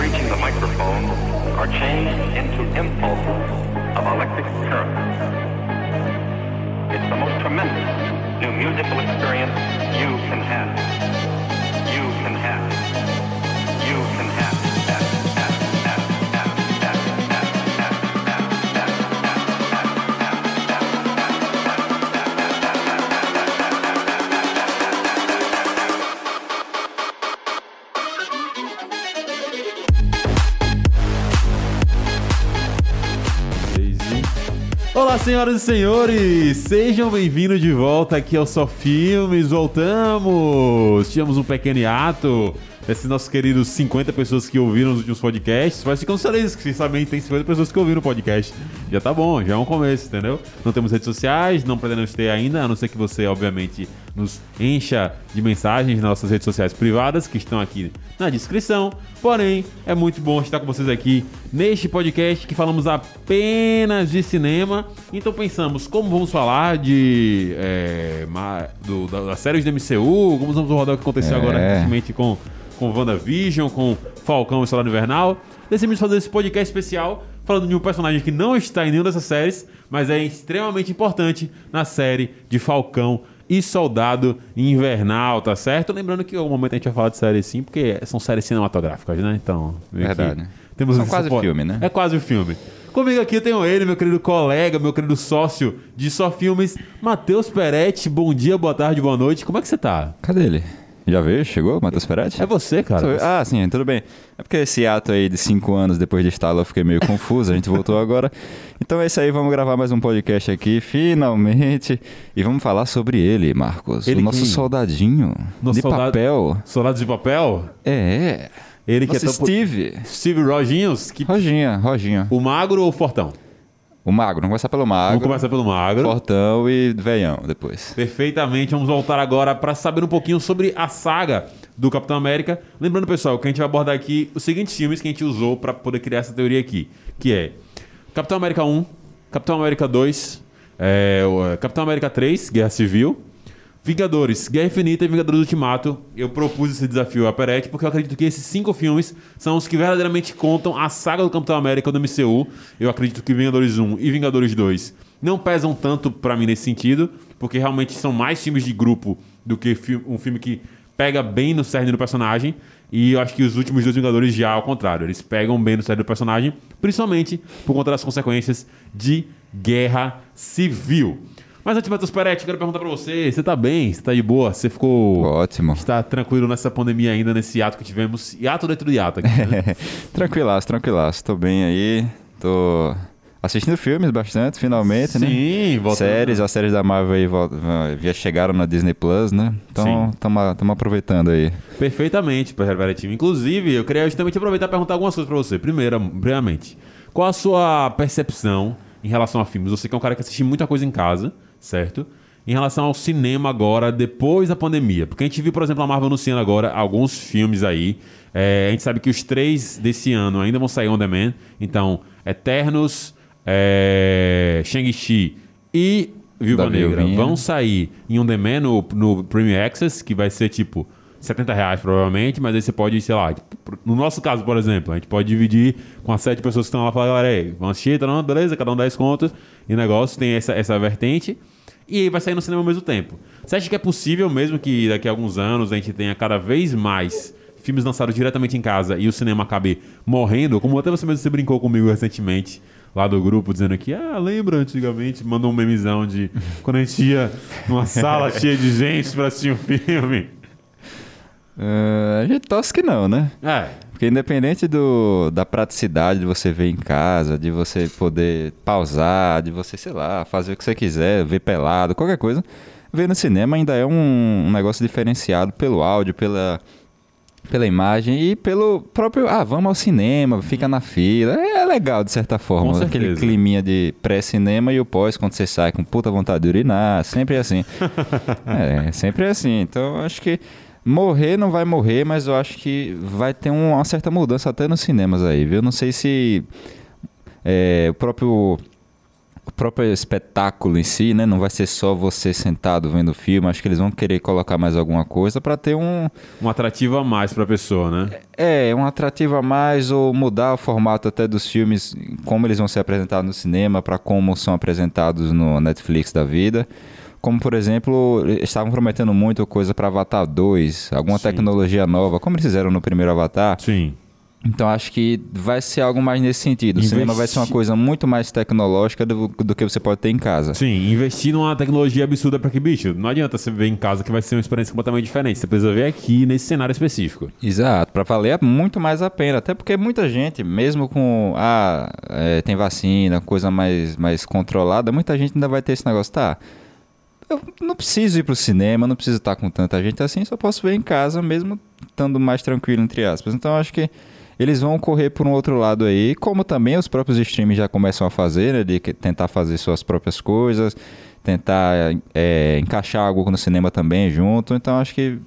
reaching the microphone are changed into impulses of electric current. It's the most tremendous new musical experience you can have. You can have. You can have. Senhoras e senhores! Sejam bem-vindos de volta aqui ao Só Filmes. Voltamos! Tivemos um pequeno hiato desses nossos queridos 50 pessoas que ouviram os últimos podcasts. Mas ficamos felizes que, sinceramente, tem 50 pessoas que ouviram o podcast. Já tá bom, já é um começo, entendeu? Não temos redes sociais, não pretendemos ter ainda, a não ser que você, obviamente, nos encha de mensagens nas nossas redes sociais privadas, que estão aqui na descrição. Porém, é muito bom estar com vocês aqui neste podcast que falamos apenas de cinema. Então pensamos como vamos falar de é, do, da, das séries do MCU, como vamos rodar o que aconteceu É. agora recentemente com, com WandaVision, com Falcão e Soldado Invernal. Decidimos fazer esse podcast especial falando de um personagem que não está em nenhuma dessas séries, mas é extremamente importante na série de Falcão e Soldado Invernal, tá certo? Lembrando que em algum momento a gente vai falar de série sim, porque são séries cinematográficas, né? Então, Verdade. Temos São esse quase suporte. filme, né? É quase o filme. Comigo aqui eu tenho ele, meu querido colega, meu querido sócio de Só Filmes, Matheus Peretti. Bom dia, boa tarde, boa noite. Como é que você tá? Cadê ele? Já veio? Chegou? Matheus Peretti? É você, cara. Ah, sim, tudo bem. É porque esse ato aí de cinco anos depois de instalar eu fiquei meio confuso, a gente voltou agora. Então é isso aí, vamos gravar mais um podcast aqui, finalmente. E vamos falar sobre ele, Marcos. Ele o nosso quem? soldadinho Nosso de soldado- papel. Soldados de papel? É. Ele que Nosso é tão... Steve. Steve Roginhos, que... Roginha, Roginha. o magro ou o fortão? O magro, vamos começar pelo Vamos magro. começar pelo magro. Fortão e veião depois. Perfeitamente, vamos voltar agora para saber um pouquinho sobre a saga do Capitão América. Lembrando, pessoal, que a gente vai abordar aqui os seguintes filmes que a gente usou para poder criar essa teoria aqui, que é Capitão América 1, Capitão América 2, é, é, Capitão América 3, Guerra Civil, Vingadores, Guerra Infinita e Vingadores Ultimato. Eu propus esse desafio a Peretti porque eu acredito que esses cinco filmes são os que verdadeiramente contam a saga do Capitão América do MCU. Eu acredito que Vingadores 1 e Vingadores 2 não pesam tanto pra mim nesse sentido, porque realmente são mais filmes de grupo do que um filme que pega bem no cerne do personagem. E eu acho que os últimos dois Vingadores já ao contrário, eles pegam bem no cerne do personagem, principalmente por conta das consequências de guerra civil. Mas antes, Matheus Peretti, eu quero perguntar pra você: você tá bem? Você tá de boa? Você ficou. Ótimo. Está tranquilo nessa pandemia ainda, nesse ato que tivemos? Hiato dentro do hiato aqui, né? tranquilaço, tranquilaço. Tô bem aí. Tô assistindo filmes bastante, finalmente, né? Sim, voltando. Séries, as séries da Marvel aí já chegaram na Disney Plus, né? Então, Sim. estamos aproveitando aí. Perfeitamente, Peretti. Inclusive, eu queria justamente aproveitar e perguntar algumas coisas pra você. Primeira, primeiramente, qual a sua percepção em relação a filmes? Você que é um cara que assiste muita coisa em casa, certo? Em relação ao cinema agora, depois da pandemia. Porque a gente viu, por exemplo, a Marvel anunciando agora alguns filmes aí. É, a gente sabe que os três desse ano ainda vão sair on demand. Então, Eternos, é, Shang-Chi e Viúva Da Negra vão sair em on demand no, no Premium Access, que vai ser tipo 70 reais provavelmente, mas aí você pode, sei lá, no nosso caso, por exemplo, a gente pode dividir com as sete pessoas que estão lá e falar, galera, aí, vamos assistir, tá não? beleza, cada um 10 contos, e negócio tem essa, essa vertente, e aí vai sair no cinema ao mesmo tempo. Você acha que é possível mesmo que daqui a alguns anos a gente tenha cada vez mais filmes lançados diretamente em casa e o cinema acabe morrendo, como até você mesmo você brincou comigo recentemente, lá do grupo, dizendo que, ah, lembra antigamente, mandou um memezão de quando a gente ia numa sala cheia de gente pra assistir um filme. Ah, a gente torce que não, né? É, Porque independente do, da praticidade de você ver em casa, de você poder pausar, de você, sei lá, fazer o que você quiser, ver pelado, qualquer coisa, ver no cinema ainda é um, um negócio diferenciado pelo áudio, pela, pela imagem e pelo próprio. Ah, vamos ao cinema, fica na fila. É legal, de certa forma. Com Aquele certeza. climinha de pré-cinema e o pós, quando você sai com puta vontade de urinar. Sempre é assim. é, sempre é assim. Então, acho que. Morrer não vai morrer, mas eu acho que vai ter um- uma certa mudança até nos cinemas aí, viu? Não sei se é, o próprio o próprio espetáculo em si, né? Não vai ser só você sentado vendo o filme. Acho que eles vão querer colocar mais alguma coisa para ter um, Um atrativo a mais pra pessoa, né? é, um atrativo a mais ou mudar o formato até dos filmes, como eles vão ser apresentados no cinema para como são apresentados no Netflix da vida. Como, por exemplo, estavam prometendo muito coisa para Avatar 2, alguma Sim. tecnologia nova, como eles fizeram no primeiro Avatar. Sim. Então acho que vai ser algo mais nesse sentido. O cinema vai ser uma Investi- coisa muito mais tecnológica do, do que você pode ter em casa. Sim, investir numa tecnologia absurda pra que, bicho, não adianta você ver em casa que vai ser uma experiência completamente diferente. Você precisa ver aqui nesse cenário específico. Exato, para valer é muito mais a pena. Até porque muita gente, mesmo com ah, é, tem vacina, coisa mais, mais controlada, muita gente ainda vai ter esse negócio, tá? Eu não preciso ir pro cinema, não preciso estar com tanta gente assim, só posso ver em casa mesmo estando mais tranquilo, entre aspas. Então acho que eles vão correr por um outro lado aí, como também os próprios streams já começam a fazer, né, de tentar fazer suas próprias coisas, tentar é, encaixar algo no cinema também junto. Então acho que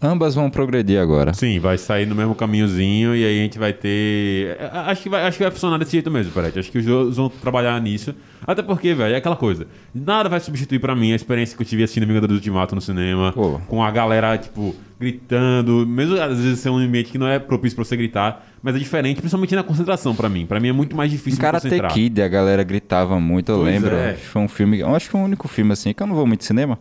ambas vão progredir agora. Sim, vai sair no mesmo caminhozinho e aí a gente vai ter. Acho que vai, acho que vai funcionar desse jeito mesmo, Peretti. Acho que os dois vão trabalhar nisso. Até porque, velho, é aquela coisa. Nada vai substituir pra mim a experiência que eu tive assistindo Vingadores do Ultimato no cinema. Pô. Com a galera, tipo, gritando. Mesmo às vezes ser um ambiente que não é propício pra você gritar. Mas é diferente, principalmente na concentração pra mim. Pra mim é muito mais difícil me Karate concentrar. Kid a galera gritava muito, eu Pois lembro. é. Foi um filme, eu acho que foi o único filme assim, que eu não vou muito cinema,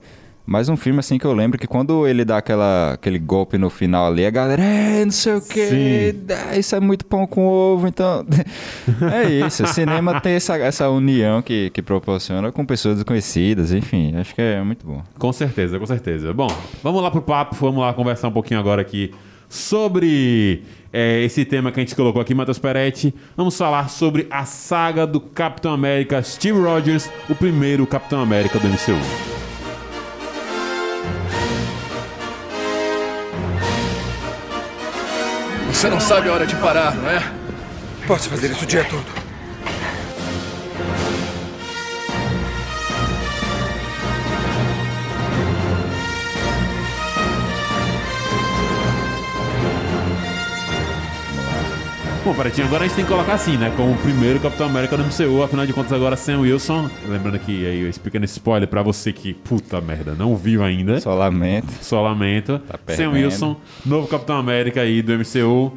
mas um filme assim que eu lembro que quando ele dá aquela, aquele golpe no final ali, a galera, é, não sei o que, Sim. isso é muito pão com ovo, então. é isso, o cinema tem essa, essa união que, que proporciona com pessoas desconhecidas, enfim, acho que é muito bom. Com certeza, com certeza. Bom, vamos lá pro papo, vamos lá conversar um pouquinho agora aqui sobre é, esse tema que a gente colocou aqui, Matheus Peretti. Vamos falar sobre a saga do Capitão América Steve Rogers, o primeiro Capitão América do MCU. Você não sabe a hora de parar, não é? Posso fazer isso o dia todo. Bom, Peretinho, agora a gente tem que colocar assim, né? Como o primeiro Capitão América do MCU, afinal de contas agora Sam Wilson. Lembrando que aí esse pequeno spoiler pra você que, puta merda, não viu ainda. Só lamento. Só lamento. Tá Sam. Wilson, novo Capitão América aí do MCU.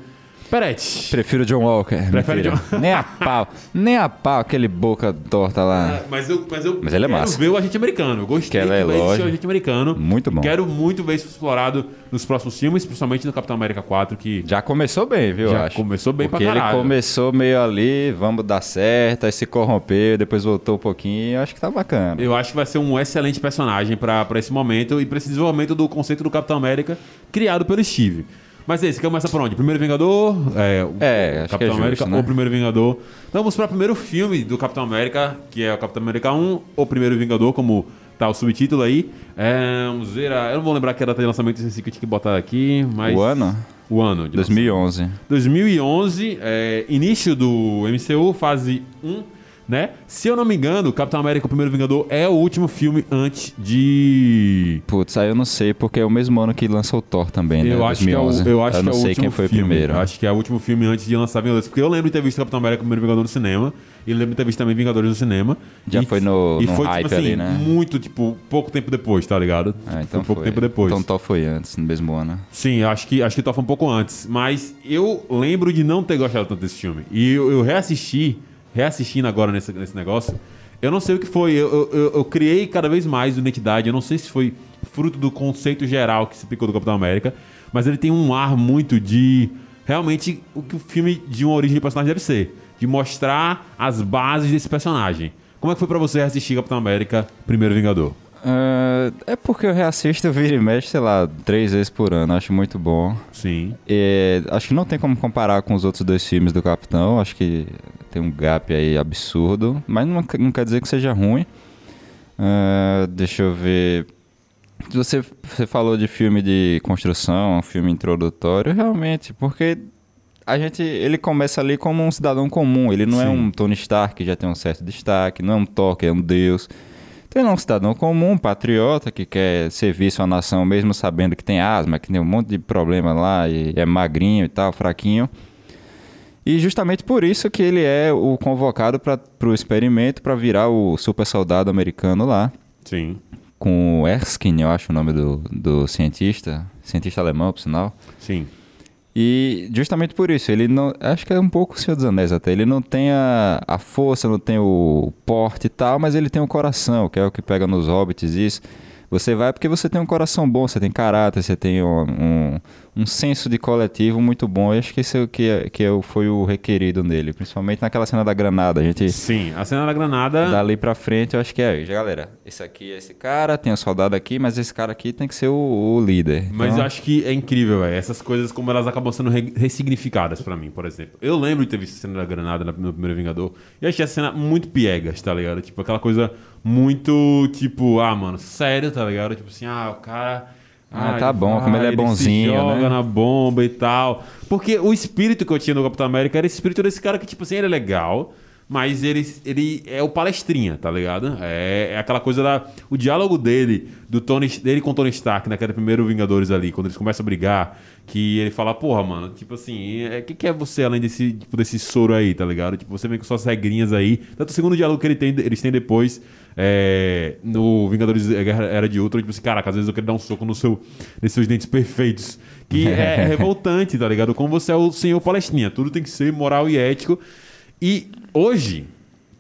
Peretti. Prefiro John Walker. Prefere mentira. Nem a pau. Nem a pau, aquele boca torta lá. É, Mas eu, mas eu Mas ele é quero massa. ver o agente americano. Eu gostei Que ela é de ver esse lógico. agente americano. Muito bom. Quero muito ver isso explorado nos próximos filmes, principalmente no Capitão América 4, que Já começou bem, viu? eu Já acho. começou bem pra Porque caralho. ele começou meio ali, vamos dar certo, aí se corrompeu, depois voltou um pouquinho, eu acho que tá bacana. eu acho que vai ser um excelente personagem pra pra esse momento e pra esse desenvolvimento do conceito do Capitão América criado pelo Steve. Mas esse, começa por onde? Primeiro Vingador? É, o É, acho Capitão que é justo, América né? ou Primeiro Vingador? Então vamos para o primeiro filme do Capitão América, que é o Capitão América 1 ou Primeiro Vingador, como tá o subtítulo aí. É, vamos ver, a- eu não vou lembrar que a data de lançamento desse que eu tinha que botar aqui, mas... O ano? O ano. de 2011. 2011, é, início do MCU, fase 1, né? Se eu não me engano, Capitão América, o Primeiro Vingador, é o último filme antes de... Putz, aí eu não sei, porque é o mesmo ano que lançou o Thor também, né? Eu acho que é o, 2011. eu acho eu que não é sei último quem foi filme. o primeiro. Acho que é o último filme antes de lançar Vingadores. Porque eu lembro de ter visto Capitão América, o Primeiro Vingador no cinema. E lembro de ter visto também Vingadores no cinema. Já E- foi no- E no foi, hype tipo assim, ali, né? muito, tipo, pouco tempo depois, tá ligado? Ah, então foi pouco foi. tempo depois. Então Thor foi antes, no mesmo ano. Sim, acho que acho que Thor foi um pouco antes. Mas eu lembro de não ter gostado tanto desse filme. E eu, eu reassisti, reassistindo agora nesse, nesse negócio, eu não sei o que foi. Eu, eu, eu- criei cada vez mais identidade. Eu não sei se foi fruto do conceito geral que se aplicou do Capitão América. Mas ele tem um ar muito de. Realmente, o que o filme de uma origem de personagem deve ser. De mostrar as bases desse personagem. Como é que foi pra você assistir Capitão América Primeiro Vingador? Ah, é porque eu reassisto o Vira e Mexe, sei lá, três vezes por ano. Acho muito bom. Sim. É, acho que não tem como comparar com os outros dois filmes do Capitão. Acho que tem um gap aí absurdo. Mas não, não quer dizer que seja ruim. Ah, deixa eu ver. Você, você falou de filme de construção, um filme introdutório, realmente, porque a gente, ele começa ali como um cidadão comum. Ele não é Sim. um Tony Stark que já tem um certo destaque, não é um Thor que é um deus. Então ele é um cidadão comum, um patriota, que quer servir sua nação mesmo sabendo que tem asma, que tem um monte de problema lá e é magrinho e tal, fraquinho. E justamente por isso que ele é o convocado para o experimento para virar o super soldado americano lá. Sim. Com o Erskine, eu acho o nome do, do cientista. Cientista alemão, por sinal. Sim. E justamente por isso, ele não. Acho que é um pouco o Senhor dos Anéis até. Ele não tem a, a força, não tem o porte e tal, mas ele tem o coração, que é o que pega nos hobbits isso. Você vai porque você tem um coração bom, você tem caráter, você tem um, um, um senso de coletivo muito bom. Eu acho que isso é o que, é, que é, foi o requerido nele, principalmente naquela cena da granada. A gente. Sim, a cena da granada. Dali pra frente, eu acho que é. Galera, esse aqui é esse cara, tem o soldado aqui, mas esse cara aqui tem que ser o, o líder. Mas Então, eu acho que é incrível, velho. Essas coisas, como elas acabam sendo re- ressignificadas pra mim, por exemplo. Eu lembro de ter visto a cena da granada na- no primeiro Vingador. E achei a cena muito piegas, tá ligado? Tipo, aquela coisa muito, tipo, ah, mano, sério, tá ligado? Tipo assim, ah, o cara. Ah, tá bom, como ele é se bonzinho, joga né? na bomba e tal. Porque o espírito que eu tinha no Capitão América era esse espírito desse cara que, tipo assim, ele é legal. Mas ele, ele é o palestrinha, tá ligado? É, é aquela coisa da. O diálogo dele, do Tony, dele com o Tony Stark, naquele primeiro Vingadores ali, quando eles começam a brigar, que ele fala, porra, mano, tipo assim, o que, que é você além desse, tipo, desse soro aí, tá ligado? Tipo, você vem com suas regrinhas aí. Tanto o segundo diálogo que ele tem, eles têm depois, é, no Vingadores Guerra Era de Ultron, tipo assim, caraca, às vezes eu quero dar um soco no seu, nesses seus dentes perfeitos. Que é revoltante, tá ligado? Como você é o senhor palestrinha, tudo tem que ser moral e ético. E hoje,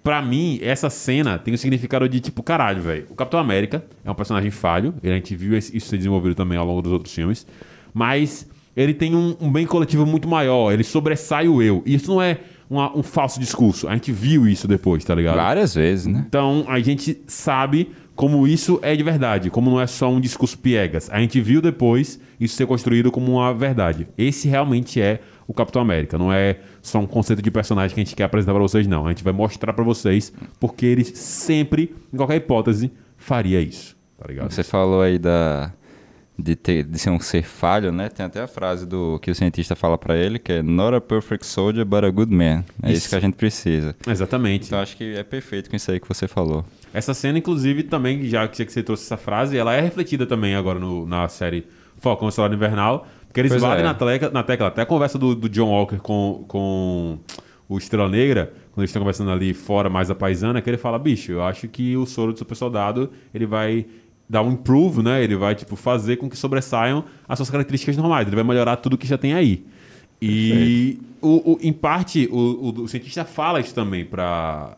pra mim, essa cena tem o significado de tipo, caralho, velho. O Capitão América é um personagem falho, e a gente viu isso ser desenvolvido também ao longo dos outros filmes, mas ele tem um, um bem coletivo muito maior, ele sobressai o eu. E isso não é uma- um falso discurso, a gente viu isso depois, tá ligado? Várias vezes, né? Então a gente sabe como isso é de verdade, como não é só um discurso piegas. A gente viu depois isso ser construído como uma verdade. Esse realmente é o Capitão América, não é só um conceito de personagem que a gente quer apresentar pra vocês, não. A gente vai mostrar pra vocês porque ele sempre, em qualquer hipótese, faria isso, tá ligado? Você falou aí da de, ter, de ser um ser falho, né? Tem até a frase do que o cientista fala pra ele, que é Not a perfect soldier, but a good man. É isso, Isso. que a gente precisa. Exatamente. Então acho que é perfeito com isso aí que você falou. Essa cena, inclusive, também, já que você trouxe essa frase, ela é refletida também agora no- na série Falcão Soldado Invernal, porque eles Pois batem é. na, tecla, na tecla. Até a conversa do, do John Walker com, com o Estrela Negra, quando eles estão conversando ali fora, mais a paisana, que ele fala, bicho, eu acho que o soro do super soldado, ele vai dar um improve, né? Ele vai, tipo, fazer com que sobressaiam as suas características normais. Ele vai melhorar tudo que já tem aí. E, o, o- em parte, o, o- o cientista fala isso também para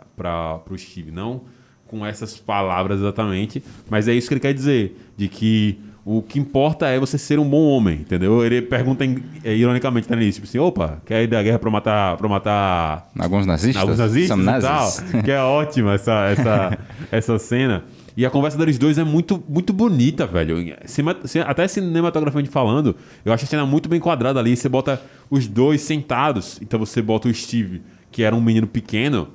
o Steve, não com essas palavras exatamente, mas é isso que ele quer dizer, de que o que importa é você ser um bom homem, entendeu? Ele pergunta é, ironicamente tá nisso, tipo assim, opa, quer ir da guerra pra matar, pra matar Alguns nazistas? alguns nazistas São e nazis. tal, que é ótima essa, essa, essa cena. E a conversa deles dois é muito, muito bonita, velho. Até cinematograficamente falando, eu acho a cena muito bem quadrada ali. Você bota os dois sentados, então você bota o Steve, que era um menino pequeno,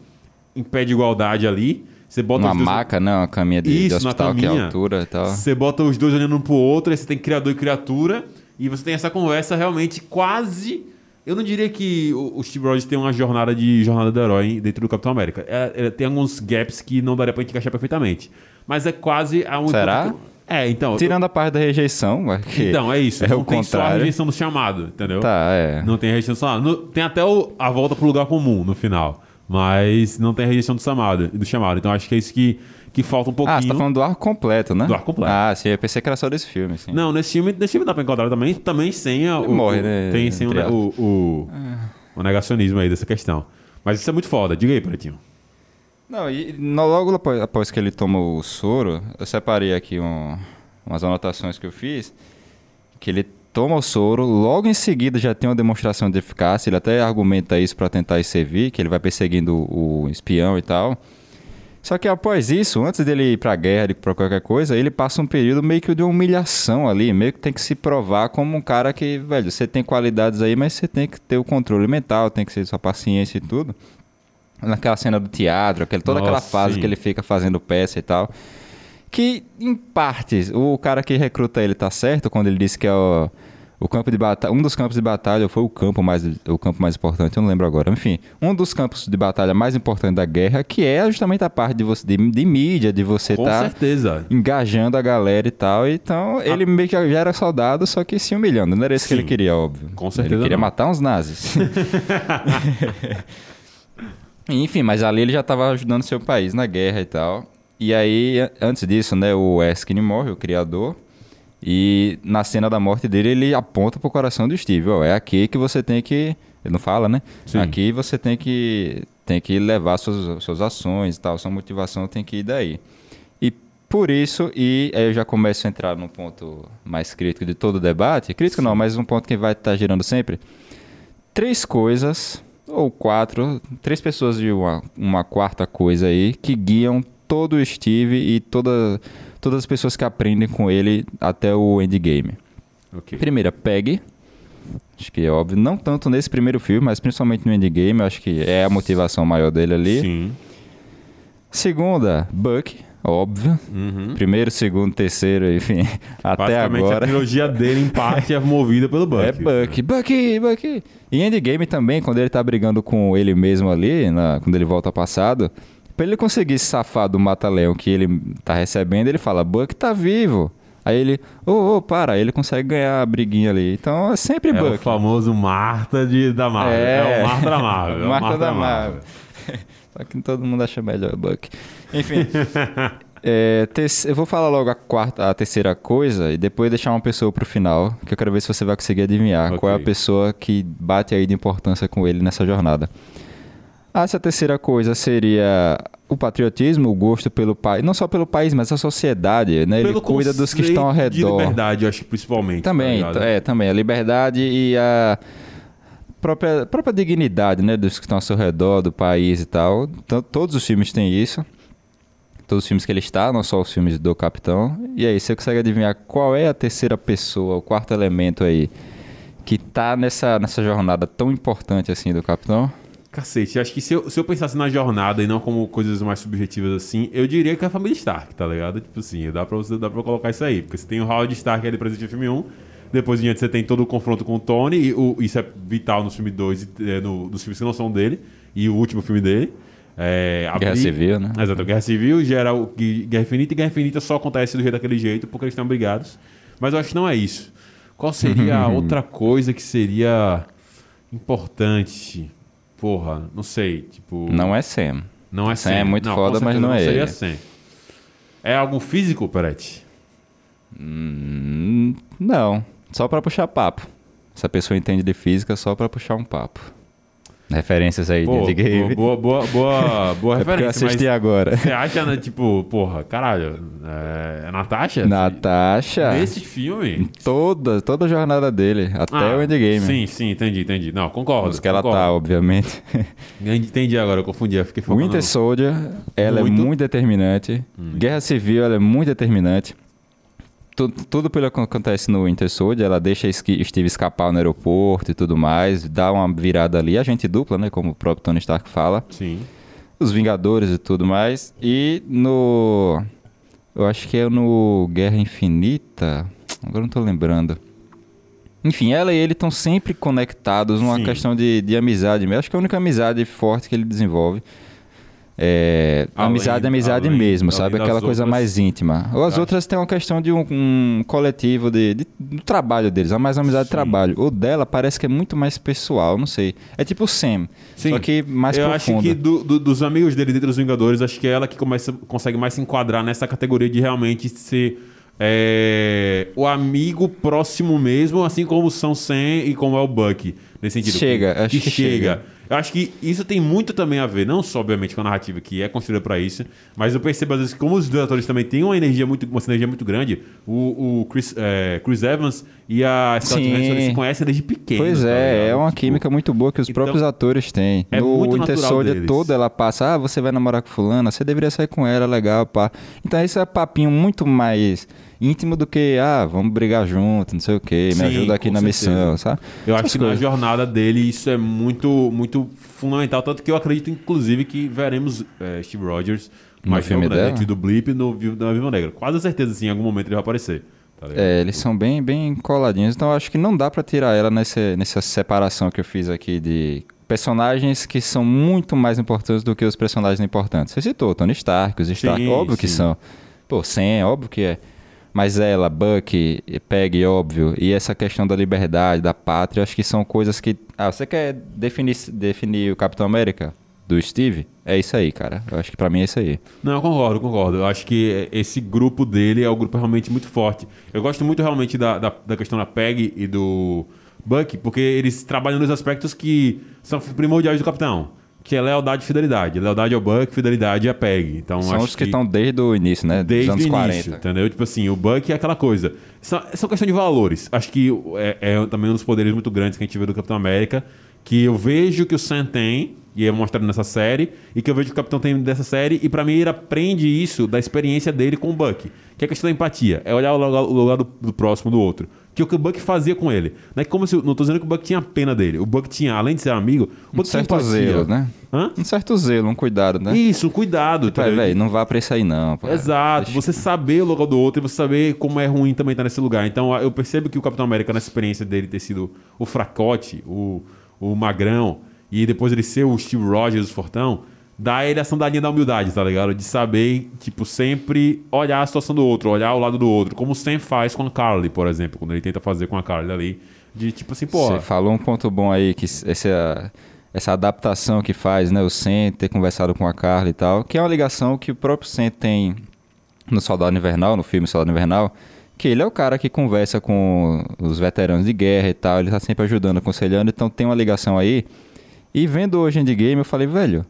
em pé de igualdade ali. Você bota Uma dois- maca, né? Uma caminha de, de Isso, na hospital que é caminha. altura e tal. Você bota os dois olhando um pro outro, aí você tem criador e criatura, e você tem essa conversa realmente quase. Eu não diria que o o Steve Rogers tem uma jornada de jornada do herói dentro do Capitão América. É- é- tem alguns gaps que não daria pra gente encaixar perfeitamente. Mas é quase a um. Será? É, então. Tirando a parte da rejeição, que Então, é isso. É não o tem só a contrário. rejeição do chamado, entendeu? Tá, é. Não tem a rejeição chamado. No- tem até o- a volta pro lugar comum no final. Mas não tem a rejeição do chamado. Do chamado. Então acho que é isso que, que falta um pouquinho. Ah, você tá falando do arco completo, né? Do arco completo. Ah, sim, eu pensei que era só desse filme, assim. Não, nesse filme, nesse filme dá pra enquadrar também, também sem a, o, morre, o- né, Tem sem o, ne- o, o, o negacionismo aí dessa questão. Mas isso é muito foda. Diga aí, Pretinho. Não, e logo após, após que ele toma o soro, eu separei aqui um- umas anotações que eu fiz, que ele toma o soro, logo em seguida já tem uma demonstração de eficácia, ele até argumenta isso para tentar servir, que ele vai perseguindo o, espião e tal. Só que após isso, antes dele ir pra guerra, para qualquer coisa, ele passa um período meio que de humilhação ali, meio que tem que se provar como um cara que, velho, você tem qualidades aí, mas você tem que ter o controle mental, tem que ser sua paciência e tudo naquela cena do teatro, aquele, toda aquela Nossa, fase sim. que ele fica fazendo peça e tal. Que, em partes, o cara que recruta ele tá certo quando ele disse que é o, o campo de batalha, um dos campos de batalha foi o campo mais o campo mais importante, eu não lembro agora. Enfim, um dos campos de batalha mais importantes da guerra, que é justamente a parte de você de, de mídia, de você Com estar certeza. engajando a galera e tal. Então, ele meio que já era soldado, só que se humilhando. Não era isso que Sim. ele queria, óbvio. Com certeza Ele queria não. matar uns nazis. Enfim, mas ali ele já estava ajudando seu país na guerra e tal. E aí, antes disso, né, o Eskin morre, o criador. E na cena da morte dele, ele aponta pro coração do Steve. Ó, é aqui que você tem que... Ele não fala, né? Sim. Aqui você tem que, tem que levar suas, suas ações e tal. Sua motivação tem que ir daí. E por isso, e aí eu já começo a entrar num ponto mais crítico de todo o debate. Crítico não, mas um ponto que vai estar girando sempre. Três coisas, ou quatro, três pessoas de uma, uma quarta coisa aí, que guiam todo o Steve e toda, todas as pessoas que aprendem com ele até o endgame. Ok. Primeira, Peg. Acho que é óbvio. Não tanto nesse primeiro filme, mas principalmente no endgame. Acho que é a motivação maior dele ali. Sim. Segunda, Buck. Óbvio. Uhum. Primeiro, segundo, terceiro, enfim. Até agora. a trilogia dele, em parte, é movida pelo Buck. É Buck, Bucky, Bucky. E Endgame também, quando ele tá brigando com ele mesmo ali, na- quando ele volta ao passado, pra ele conseguir se safar do mata-leão que ele tá recebendo, ele fala, Buck tá vivo. Aí ele, ô, ô, para, aí ele consegue ganhar a briguinha ali. Então é sempre É o Buck. famoso Marta de, da Marvel. É, o Marta da Marvel. é o Marta da Marvel. Só que todo mundo acha melhor Buck. Enfim. é, eu vou falar logo a quarta, a terceira coisa e depois deixar uma pessoa pro final, que eu quero ver se você vai conseguir adivinhar Ok. qual é a pessoa que bate aí de importância com ele nessa jornada. Ah, Essa terceira coisa seria o patriotismo, o gosto pelo país, não só pelo país, mas a sociedade, né? Ele Pelo cuida dos que estão ao conceito De redor. liberdade, eu acho principalmente. Também, tá é, também. A liberdade e a própria, própria dignidade, né? Dos que estão ao seu redor, do país e tal. Então, todos os filmes têm isso. Todos os filmes que ele está, não só os filmes do Capitão. E aí, você consegue adivinhar qual é a terceira pessoa, o quarto elemento aí, que tá nessa, nessa jornada tão importante assim do Capitão? Cacete, acho que se eu, se eu pensasse na jornada e não como coisas mais subjetivas assim, eu diria que é a família Stark, tá ligado? Tipo assim, dá pra, você, dá pra colocar isso aí. Porque você tem o Howard Stark ali presente no filme 1, depois diante você tem todo o confronto com o Tony, e o- isso é vital no filme 2, é, no, nos filmes que não são dele, e o último filme dele. É, Guerra Civil, né? Exato, Guerra Civil, geral, Guerra Infinita, e Guerra Infinita só acontece do jeito daquele jeito, porque eles estão brigados. Mas eu acho que não é isso. Qual seria a outra coisa que seria importante? Porra, não sei, tipo... Não é Sam. Não é Sam Sam. é muito Não, foda, mas certeza não é seria ele. Sam. É algo físico, Peretti? Hum, não. Só pra puxar papo. Essa pessoa entende de física só pra puxar um papo. Referências aí Pô, de game. boa, boa, boa, boa É porque eu referência. assisti mas agora. Você acha, né, tipo, porra, caralho, é, é Natasha? Natasha. Nesse filme? Toda, toda a jornada dele, até Ah, o endgame. Sim, sim, entendi, entendi. Não, concordo. Os que ela concordo. tá, obviamente. Entendi agora, eu confundi, eu fiquei focando Winter Soldier, ela Muito. é muito determinante. Guerra Civil, ela é muito determinante. Tu- Tudo pelo que acontece no Winter Soldier, ela deixa Steve escapar no aeroporto e tudo mais, dá uma virada ali, agente dupla, né, como o próprio Tony Stark fala. Sim. Os Vingadores e tudo mais. E no. Eu acho que é no Guerra Infinita. Agora não tô lembrando. Enfim, ela e ele estão sempre conectados numa Sim. questão de, de amizade mesmo. Acho que é a única amizade forte que ele desenvolve. É, Além- amizade é amizade além- mesmo, além sabe? Aquela coisa outras- mais íntima. Ou as acho- outras têm uma questão de um, um coletivo de, de- do trabalho deles, é mais amizade de Sim. trabalho. O dela parece que é muito mais pessoal, não sei. É tipo o Sam, Sim. só que mais eu profundo. acho que do- do- dos amigos dele dentro dos Vingadores, acho que é ela que começa, consegue mais se enquadrar nessa categoria de realmente ser é, o amigo próximo mesmo, assim como são Sam e como é o Bucky. Nesse sentido. Chega, que, acho que chega. Eu acho que isso tem muito também a ver, não só, obviamente, com a narrativa que é construída pra isso, mas eu percebo às vezes que como os dois atores também têm uma energia muito, uma sinergia muito grande, o, o Chris, é, Chris Evans e a Scarlett. Johansson se conhecem desde pequeno. Pois tá é, ligado? é uma Tipo, química muito boa que os então, próprios atores têm. é no muito Winter natural Soldier deles. todo ela passa, ah, você vai namorar com fulana, você deveria sair com ela, legal, pá. Então esse é papinho muito mais íntimo do que, ah, vamos brigar junto, não sei o quê, me Sim, ajuda aqui na certeza. missão, sabe? Eu acho que na jornada dele isso é muito, muito fundamental. Tanto que eu acredito, inclusive, que veremos é, Steve Rogers No mais filme novo, né, dela? do Blip no Viva Negra. Quase certeza, assim, em algum momento ele vai aparecer. tá? É, eles são bem, bem coladinhos, então acho que não dá pra tirar ela nessa, nessa separação que eu fiz aqui de personagens que são muito mais importantes do que os personagens importantes. Você citou Tony Stark, os Stark, Sim, óbvio que sim. são. Pô, Sam, óbvio que é. Mas ela, Bucky, Peg, óbvio. E essa questão da liberdade, da pátria, acho que são coisas que. Ah, você quer definir, definir o Capitão América do Steve? É isso aí, cara. Eu acho que pra mim é isso aí. Não, eu concordo, concordo. Eu acho que esse grupo dele é um grupo realmente muito forte. Eu gosto muito realmente da, da, da questão da Peg e do Buck, porque eles trabalham nos aspectos que são primordiais do Capitão. Que é lealdade e fidelidade. Lealdade ao Buck, fidelidade à Peg. Então, São os que estão desde o início, né? Desde o 40. início, entendeu? Tipo assim, o Buck é aquela coisa. São, são questão de valores. Acho que é, é também um dos poderes muito grandes que a gente vê do Capitão América, que eu vejo que o Sam tem, e é mostrado nessa série, e que eu vejo que o Capitão tem dessa série, e pra mim ele aprende isso da experiência dele com o Buck. Que é a questão da empatia, é olhar o lugar, o lugar do, do próximo do outro. Que é o que o Buck fazia com ele. Não é como se. Não tô dizendo que o Buck tinha pena dele. O Buck tinha, além de ser amigo, Um certo empatia. zelo, né? Hã? Um certo zelo, um cuidado, né? Isso, cuidado. Pai, entendeu? velho, não vá pra isso aí não. pô. Exato, você saber o lugar do outro e você saber como é ruim também estar nesse lugar. Então eu percebo que o Capitão América, nessa experiência dele ter sido o fracote, o, o magrão, e depois ele ser o Steve Rogers, o fortão, dá ele a sandalinha da humildade, tá ligado? De saber, tipo, sempre olhar a situação do outro, olhar o lado do outro. Como o Sam faz com a Carly, por exemplo, quando ele tenta fazer com a Carly ali. De tipo assim, pô. Você falou um ponto bom aí, que essa, essa adaptação que faz, né? O Sen ter conversado com a Carla e tal, que é uma ligação que o próprio Sen tem no Soldado Invernal, no filme Soldado Invernal, que ele é o cara que conversa com os veteranos de guerra e tal, ele tá sempre ajudando, aconselhando, então tem uma ligação aí. E vendo hoje Endgame, eu falei, velho,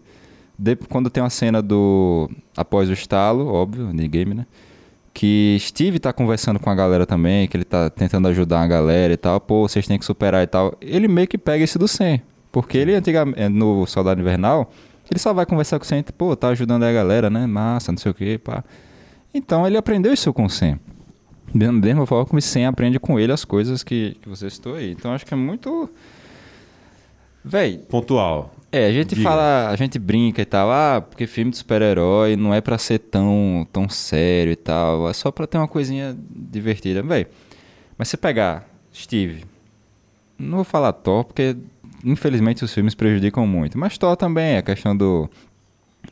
de- quando tem uma cena do. após o estalo, óbvio, Endgame, né? que Steve tá conversando com a galera também, que ele tá tentando ajudar a galera e tal, pô, vocês têm que superar e tal. Ele meio que pega esse do Sam, porque ele antigamente, no Soldado Invernal, ele só vai conversar com o Sam, pô, tá ajudando a galera, né, massa, não sei o que, pá. Então ele aprendeu isso com o Sam. Da mesma forma como o Sam aprende com ele as coisas que, que você citou aí. Então acho que é muito... Véi, Pontual. É, a gente Diga. fala, a gente brinca e tal, ah, porque filme de super-herói não é pra ser tão, tão sério e tal, é só pra ter uma coisinha divertida. Véi, mas você pegar Steve, não vou falar Thor, porque infelizmente os filmes prejudicam muito, mas Thor também, a questão do,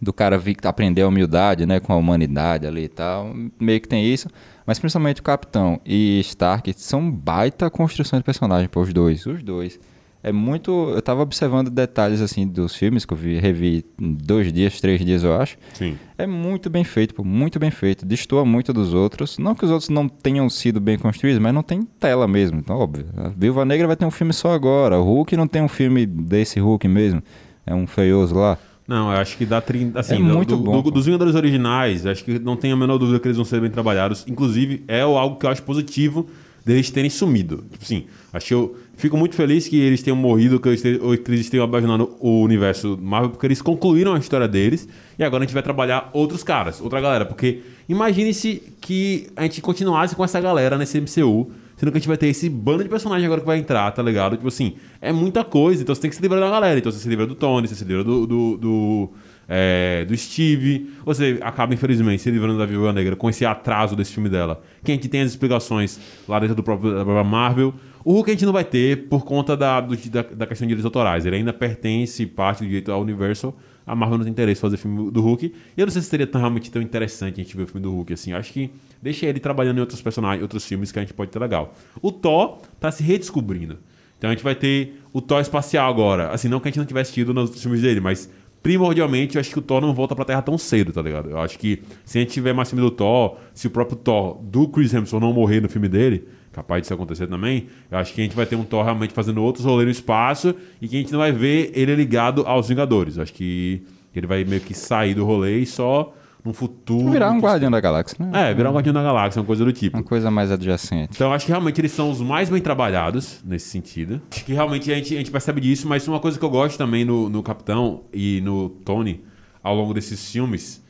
do cara vir aprender a humildade, né, com a humanidade ali e tal, meio que tem isso, mas principalmente o Capitão e Stark são baita construção de personagem, pô, os dois, os dois. É muito. Eu tava observando detalhes assim dos filmes que eu vi, revi em dois dias, três dias, eu acho. Sim. É muito bem feito, pô, muito bem feito. Destoa muito dos outros. Não que os outros não tenham sido bem construídos, mas não tem tela mesmo. Então, óbvio. A Viúva Negra vai ter um filme só agora. O Hulk não tem um filme desse Hulk mesmo. É um feioso lá. Não, eu acho que dá 30. Assim, É muito do- bom, do- dos Vingadores originais, acho que não tem a menor dúvida que eles vão ser bem trabalhados. Inclusive, é algo que eu acho positivo deles terem sumido. Tipo assim, acho que eu fico muito feliz que eles tenham morrido, que eles tenham, abandonado o universo Marvel, porque eles concluíram a história deles e agora a gente vai trabalhar outros caras, outra galera. Porque imagine-se que a gente continuasse com essa galera nesse MCU. Sendo que a gente vai ter esse bando de personagens agora que vai entrar, tá ligado? Tipo assim, é muita coisa. Então você tem que se livrar da galera. Então você se livra do Tony, você se livra do, do, do, é, do Steve. Você acaba, infelizmente, se livrando da Viúva Negra com esse atraso desse filme dela. Que a gente tem as explicações lá dentro do próprio, da própria Marvel. O Hulk a gente não vai ter por conta da, do- da, da questão de direitos autorais. Ele ainda pertence parte do direito ao Universal. A Marvel não tem interesse em fazer filme do Hulk. E eu não sei se seria tão, realmente tão interessante a gente ver o filme do Hulk assim. Eu acho que deixa ele trabalhando em outros personagens, outros filmes que a gente pode ter legal. O Thor tá se redescobrindo. Então a gente vai ter o Thor espacial agora. Assim, não que a gente não tivesse tido nos filmes dele, mas primordialmente eu acho que o Thor não volta pra Terra tão cedo, tá ligado? Eu acho que se a gente tiver mais filme do Thor, se o próprio Thor do Chris Hemsworth não morrer no filme dele, capaz disso acontecer também, eu acho que a gente vai ter um Thor realmente fazendo outros rolês no espaço e que a gente não vai ver ele ligado aos Vingadores. Eu acho que ele vai meio que sair do rolê e só num futuro. Virar um Guardião da Galáxia, né? É, virar um Guardião da Galáxia, uma coisa do tipo. Uma coisa mais adjacente. Então acho que realmente eles são os mais bem trabalhados nesse sentido. Acho que realmente a gente, a gente percebe disso, mas uma coisa que eu gosto também no, no Capitão e no Tony ao longo desses filmes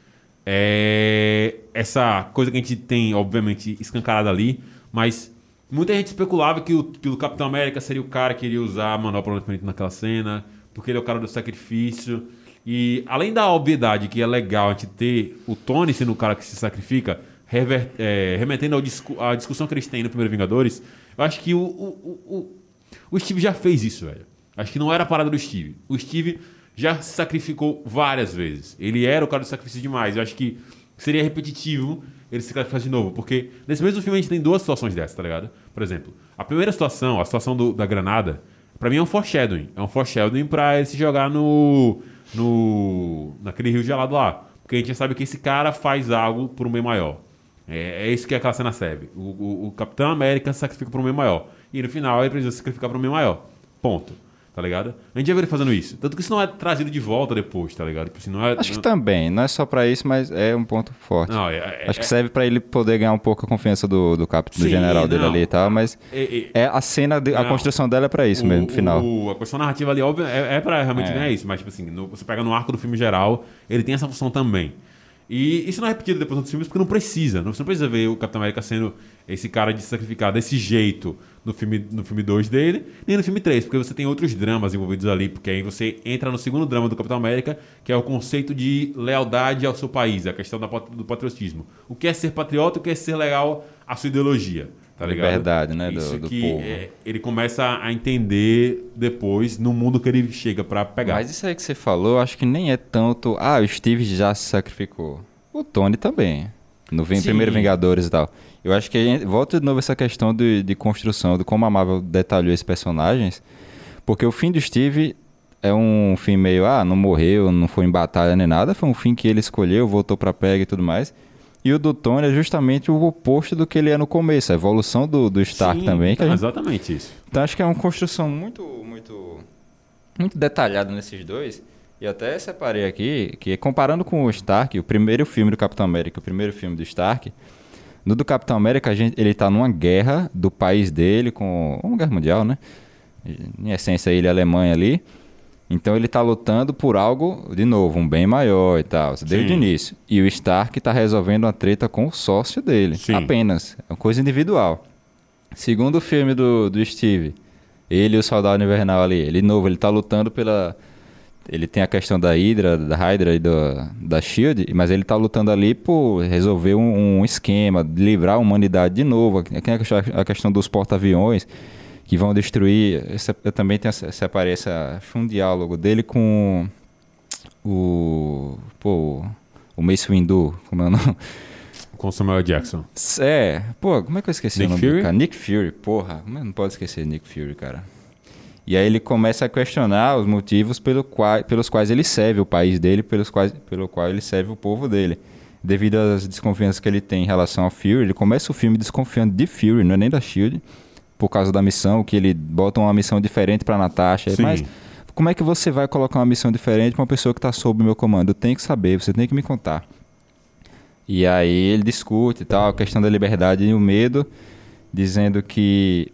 é essa coisa que a gente tem, obviamente, escancarada ali, mas muita gente especulava que o, que o Capitão América seria o cara que iria usar a manopla naquela cena, porque ele é o cara do sacrifício. E além da obviedade que é legal a gente ter o Tony sendo o cara que se sacrifica, rever- é, remetendo discu- à discussão que eles têm no primeiro Vingadores, eu acho que o, o, o, o- Steve já fez isso, velho. Acho que não era a parada do Steve. O Steve já se sacrificou várias vezes. Ele era o cara do sacrifício demais. Eu acho que seria repetitivo ele se sacrificar de novo. Porque nesse mesmo filme a gente tem duas situações dessas, tá ligado? Por exemplo, a primeira situação, a situação do- da granada, pra mim é um foreshadowing. É um foreshadowing pra ele se jogar no. No naquele rio gelado lá. Porque a gente já sabe que esse cara faz algo por um bem maior. É, é isso que aquela cena serve. O, o- o Capitão América sacrifica por um bem maior. E no final ele precisa sacrificar por um bem maior. Ponto. Tá ligado? A gente já viu ele fazendo isso. Tanto que isso não é trazido de volta depois, tá ligado? Tipo assim, não é, Acho que não, também, não é só pra isso, mas é um ponto forte. não, é, é- Acho que serve pra ele poder ganhar um pouco a confiança do, do, cap, do general dele não. ali e tal, mas é- é- é a cena, de- a construção dela é pra isso mesmo, no final. o- a questão narrativa ali, óbvio, é, é pra realmente É. ganhar isso, mas, tipo assim, no- você pega no arco do filme geral, ele tem essa função também. E isso não é repetido depois dos filmes porque não precisa. Não, você não precisa ver o Capitão América sendo esse cara de sacrificar desse jeito no filme, no filme 2 dele, nem no filme 3, porque você tem outros dramas envolvidos ali, porque aí você entra no segundo drama do Capitão América, que é o conceito de lealdade ao seu país, a questão do patriotismo. O que é ser patriota, o que é ser leal à sua ideologia. Tá ligado? Liberdade, né, do- Isso do que povo. é, ele começa a entender depois no mundo que ele chega pra pegar. Mas isso aí que você falou, acho que nem é tanto. Ah, o Steve já se sacrificou. O Tony também. No Sim. primeiro Vingadores e tal. Eu acho que gente- volta de novo essa questão de, de construção, de como a Marvel detalhou esses personagens. Porque o fim do Steve é um fim meio, ah, não morreu, não foi em batalha nem nada. Foi um fim que ele escolheu, voltou pra pega e tudo mais. E o do Tony é justamente o oposto do que ele é no começo, a evolução do, do Stark Sim, também. Então, gente Exatamente isso. então acho que é uma construção muito, muito, muito detalhada nesses dois. E até separei aqui que comparando com o Stark, o primeiro filme do Capitão América, o primeiro filme do Stark, no do Capitão América a gente, ele tá numa guerra do país dele com uma guerra mundial, né? Em essência ele é Alemanha ali. Então ele tá lutando por algo, de novo, um bem maior e tal, desde Sim. o início. E o Stark tá resolvendo uma treta com o sócio dele, Sim. apenas. É uma coisa individual. Segundo filme do, do Steve, ele e o Soldado Invernal ali, ele novo, ele tá lutando pela... Ele tem a questão da Hydra, da Hydra e do, da SHIELD, mas ele tá lutando ali por resolver um, um esquema, livrar a humanidade de novo. Aqui é a questão, a questão dos porta-aviões que vão destruir... Essa- eu também tenho, essa- separei essa, um diálogo dele com o... Pô, o Mace Windu, como é o nome? Com Samuel Jackson. É, pô, como é que eu esqueci Nick o nome Fury? do cara? Nick Fury, porra, como é não pode esquecer Nick Fury, cara. E aí ele começa a questionar os motivos pelo qual, pelos quais ele serve o país dele, pelos quais, pelo qual ele serve o povo dele. Devido às desconfianças que ele tem em relação ao Fury, ele começa o filme desconfiando de Fury, não é nem da SHIELD, por causa da missão, que ele bota uma missão diferente pra Natasha. Sim. Mas como é que você vai colocar uma missão diferente pra uma pessoa que tá sob o meu comando? Eu tenho que saber, você tem que me contar. E aí ele discute e tal, a questão da liberdade e o medo, dizendo que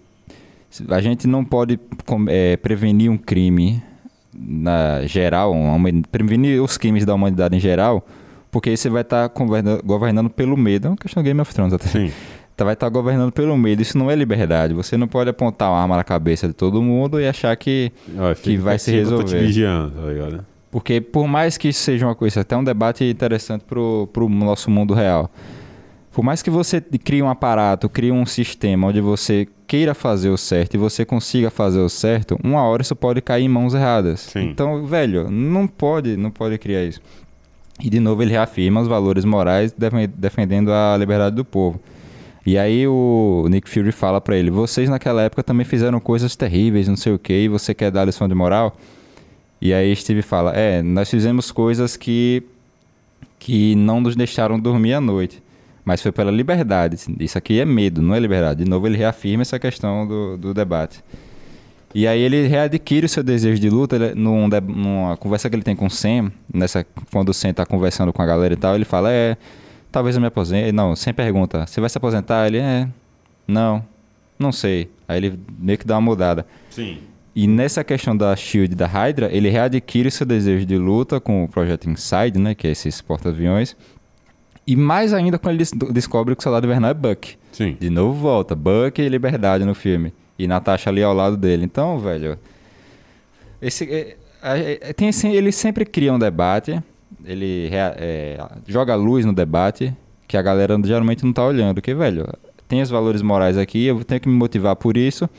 a gente não pode eh, prevenir um crime na geral, uma prevenir os crimes da humanidade em geral, porque aí você vai estar governando pelo medo. É uma questão Game of Thrones até. Sim. Tá, vai estar governando pelo medo. Isso não é liberdade. Você não pode apontar uma arma na cabeça de todo mundo e achar que Ó, Que vai se que eu tô te resolver. vigiando, tá ligado? Porque por mais que isso seja uma coisa, até um debate interessante pro, pro nosso mundo real. Por mais que você crie um aparato, crie um sistema onde você queira fazer o certo e você consiga fazer o certo, uma hora isso pode cair em mãos erradas. Sim. Então, velho, não pode, não pode criar isso. E de novo ele reafirma os valores morais defen- defendendo a liberdade do povo. E aí o Nick Fury fala pra ele: "Vocês naquela época também fizeram coisas terríveis, não sei o quê, e você quer dar lição de moral?" E aí Steve fala: "É, nós fizemos coisas que que não nos deixaram dormir à noite, mas foi pela liberdade. Isso aqui é medo, não é liberdade." De novo ele reafirma essa questão do, do debate. E aí ele readquire o seu desejo de luta ele- num numa conversa que ele tem com o Sam, nessa, quando o Sam tá conversando com a galera e tal, ele fala, é, talvez eu me aposente. Não, Sam pergunta, você vai se aposentar? Ele, é, não, não sei. Aí ele meio que dá uma mudada. Sim. E nessa questão da SHIELD da Hydra, ele readquire seu desejo de luta com o projeto Inside, né, que é esses porta-aviões. E mais ainda quando ele des- descobre que o soldado invernal é Buck. Sim. De novo volta, Buck e Liberdade no filme. E Natasha ali ao lado dele. Então, velho. Esse, é, é, é, tem, ele sempre cria um debate. Ele é, joga luz no debate. que a galera geralmente não tá olhando. Que, velho, tem os valores morais aqui, eu tenho que me motivar por isso.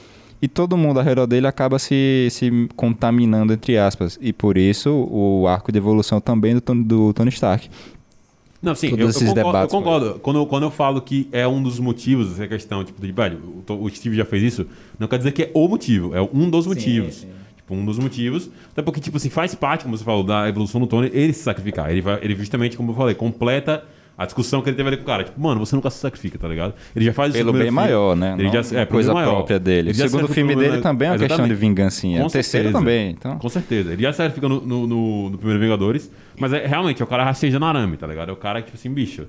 E todo mundo ao redor dele acaba se, se contaminando, entre aspas. E por isso o arco de evolução também do, Tony- do Tony Stark. Não, sim, Todos eu, eu esses concordo. eu debates, concordo. Quando, eu, quando eu falo que é um dos motivos, essa questão, tipo, de, velho, o, o Steve já fez isso, não quer dizer que é o motivo, é um dos motivos. Tipo, um dos motivos. Até porque, tipo assim, faz parte, como você falou, da evolução do Tony, ele se sacrificar. Ele, vai, ele justamente, como eu falei, completa a discussão que ele teve ali com o cara. Tipo, mano, você nunca se sacrifica, tá ligado? Ele já faz no Pelo bem filme. maior, né? Ele Não já, é, coisa maior. própria dele. Ele O segundo filme dele bem- também é uma questão de Exatamente. vingancinha. Com o terceiro certeza. também, então... Com certeza. Ele já se sacrifica no, no, no, no primeiro Vingadores, mas é, realmente é o cara rastejando arame, tá ligado? É o cara que, tipo assim, bicho,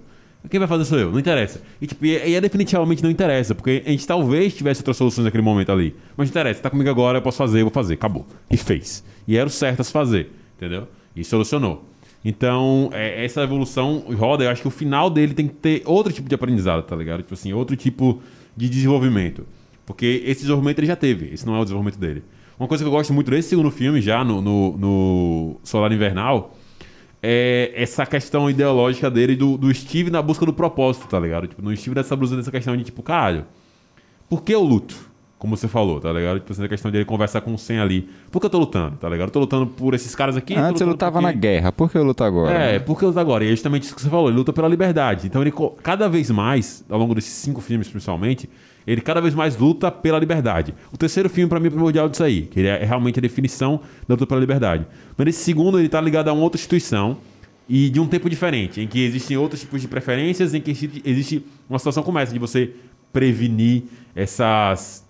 quem vai fazer sou eu, não interessa. E, tipo, e, e é definitivamente não interessa, porque a gente talvez tivesse outras soluções naquele momento ali. Mas não interessa, tá comigo agora, eu posso fazer, eu vou fazer, acabou. E fez. E era o certo a se fazer, entendeu? E solucionou. Então, é, essa evolução roda, eu acho que o final dele tem que ter outro tipo de aprendizado, tá ligado? Tipo assim, outro tipo de desenvolvimento. Porque esse desenvolvimento ele já teve, esse não é o desenvolvimento dele. Uma coisa que eu gosto muito desse segundo filme, já no, no, no Solar Invernal, é essa questão ideológica dele do, do Steve na busca do propósito, tá ligado? Tipo, no Steve dessa blusa dessa questão de tipo, caralho, por que eu luto? Como você falou, tá ligado? Tipo, assim, a questão dele conversar com o Sen ali. Por que eu tô lutando, tá ligado? Eu tô lutando por esses caras aqui. Antes eu lutava na guerra, por que eu luto agora? é, por que luta agora? E é justamente isso que você falou, ele luta pela liberdade. Então ele, cada vez mais, ao longo desses cinco filmes principalmente, ele cada vez mais luta pela liberdade. O terceiro filme, pra mim, é primordial disso aí, que ele é realmente a definição da luta pela liberdade. Mas esse segundo, ele tá ligado a uma outra instituição e de um tempo diferente, em que existem outros tipos de preferências, em que existe- existe uma situação como essa, de você prevenir essas,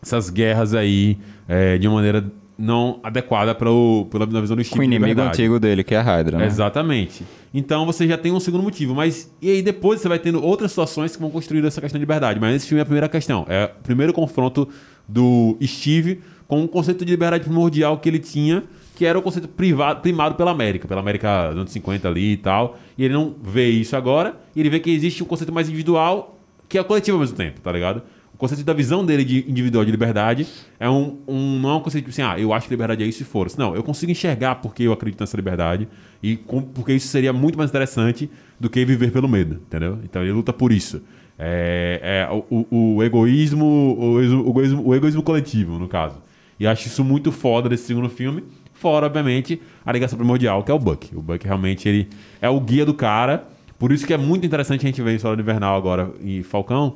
essas guerras aí é, de uma maneira não adequada para o, pela visão do Steve Com o inimigo antigo dele, que é a Hydra, né? Exatamente. Então você já tem um segundo motivo. Mas e aí depois você vai tendo outras situações que vão construir essa questão de liberdade. Mas esse filme é a primeira questão. É o primeiro confronto do Steve com o conceito de liberdade primordial que ele tinha, que era o conceito privado, primado pela América, pela América dos anos 50 ali e tal. E ele não vê isso agora, e ele vê que existe um conceito mais individual, que é coletivo ao mesmo tempo, tá ligado? Conceito da visão dele de individual de liberdade é um, um não é um conceito tipo assim, ah, eu acho que liberdade é isso e for. Não, eu consigo enxergar porque eu acredito nessa liberdade e com- porque isso seria muito mais interessante do que viver pelo medo, entendeu? Então ele luta por isso. É, é o, o, egoísmo- o egoísmo, o egoísmo coletivo, no caso. E acho isso muito foda desse segundo filme. Fora, obviamente, a ligação primordial, que é o Buck. O Buck realmente ele é o guia do cara. Por isso que é muito interessante a gente ver em Soldado Invernal agora e Falcão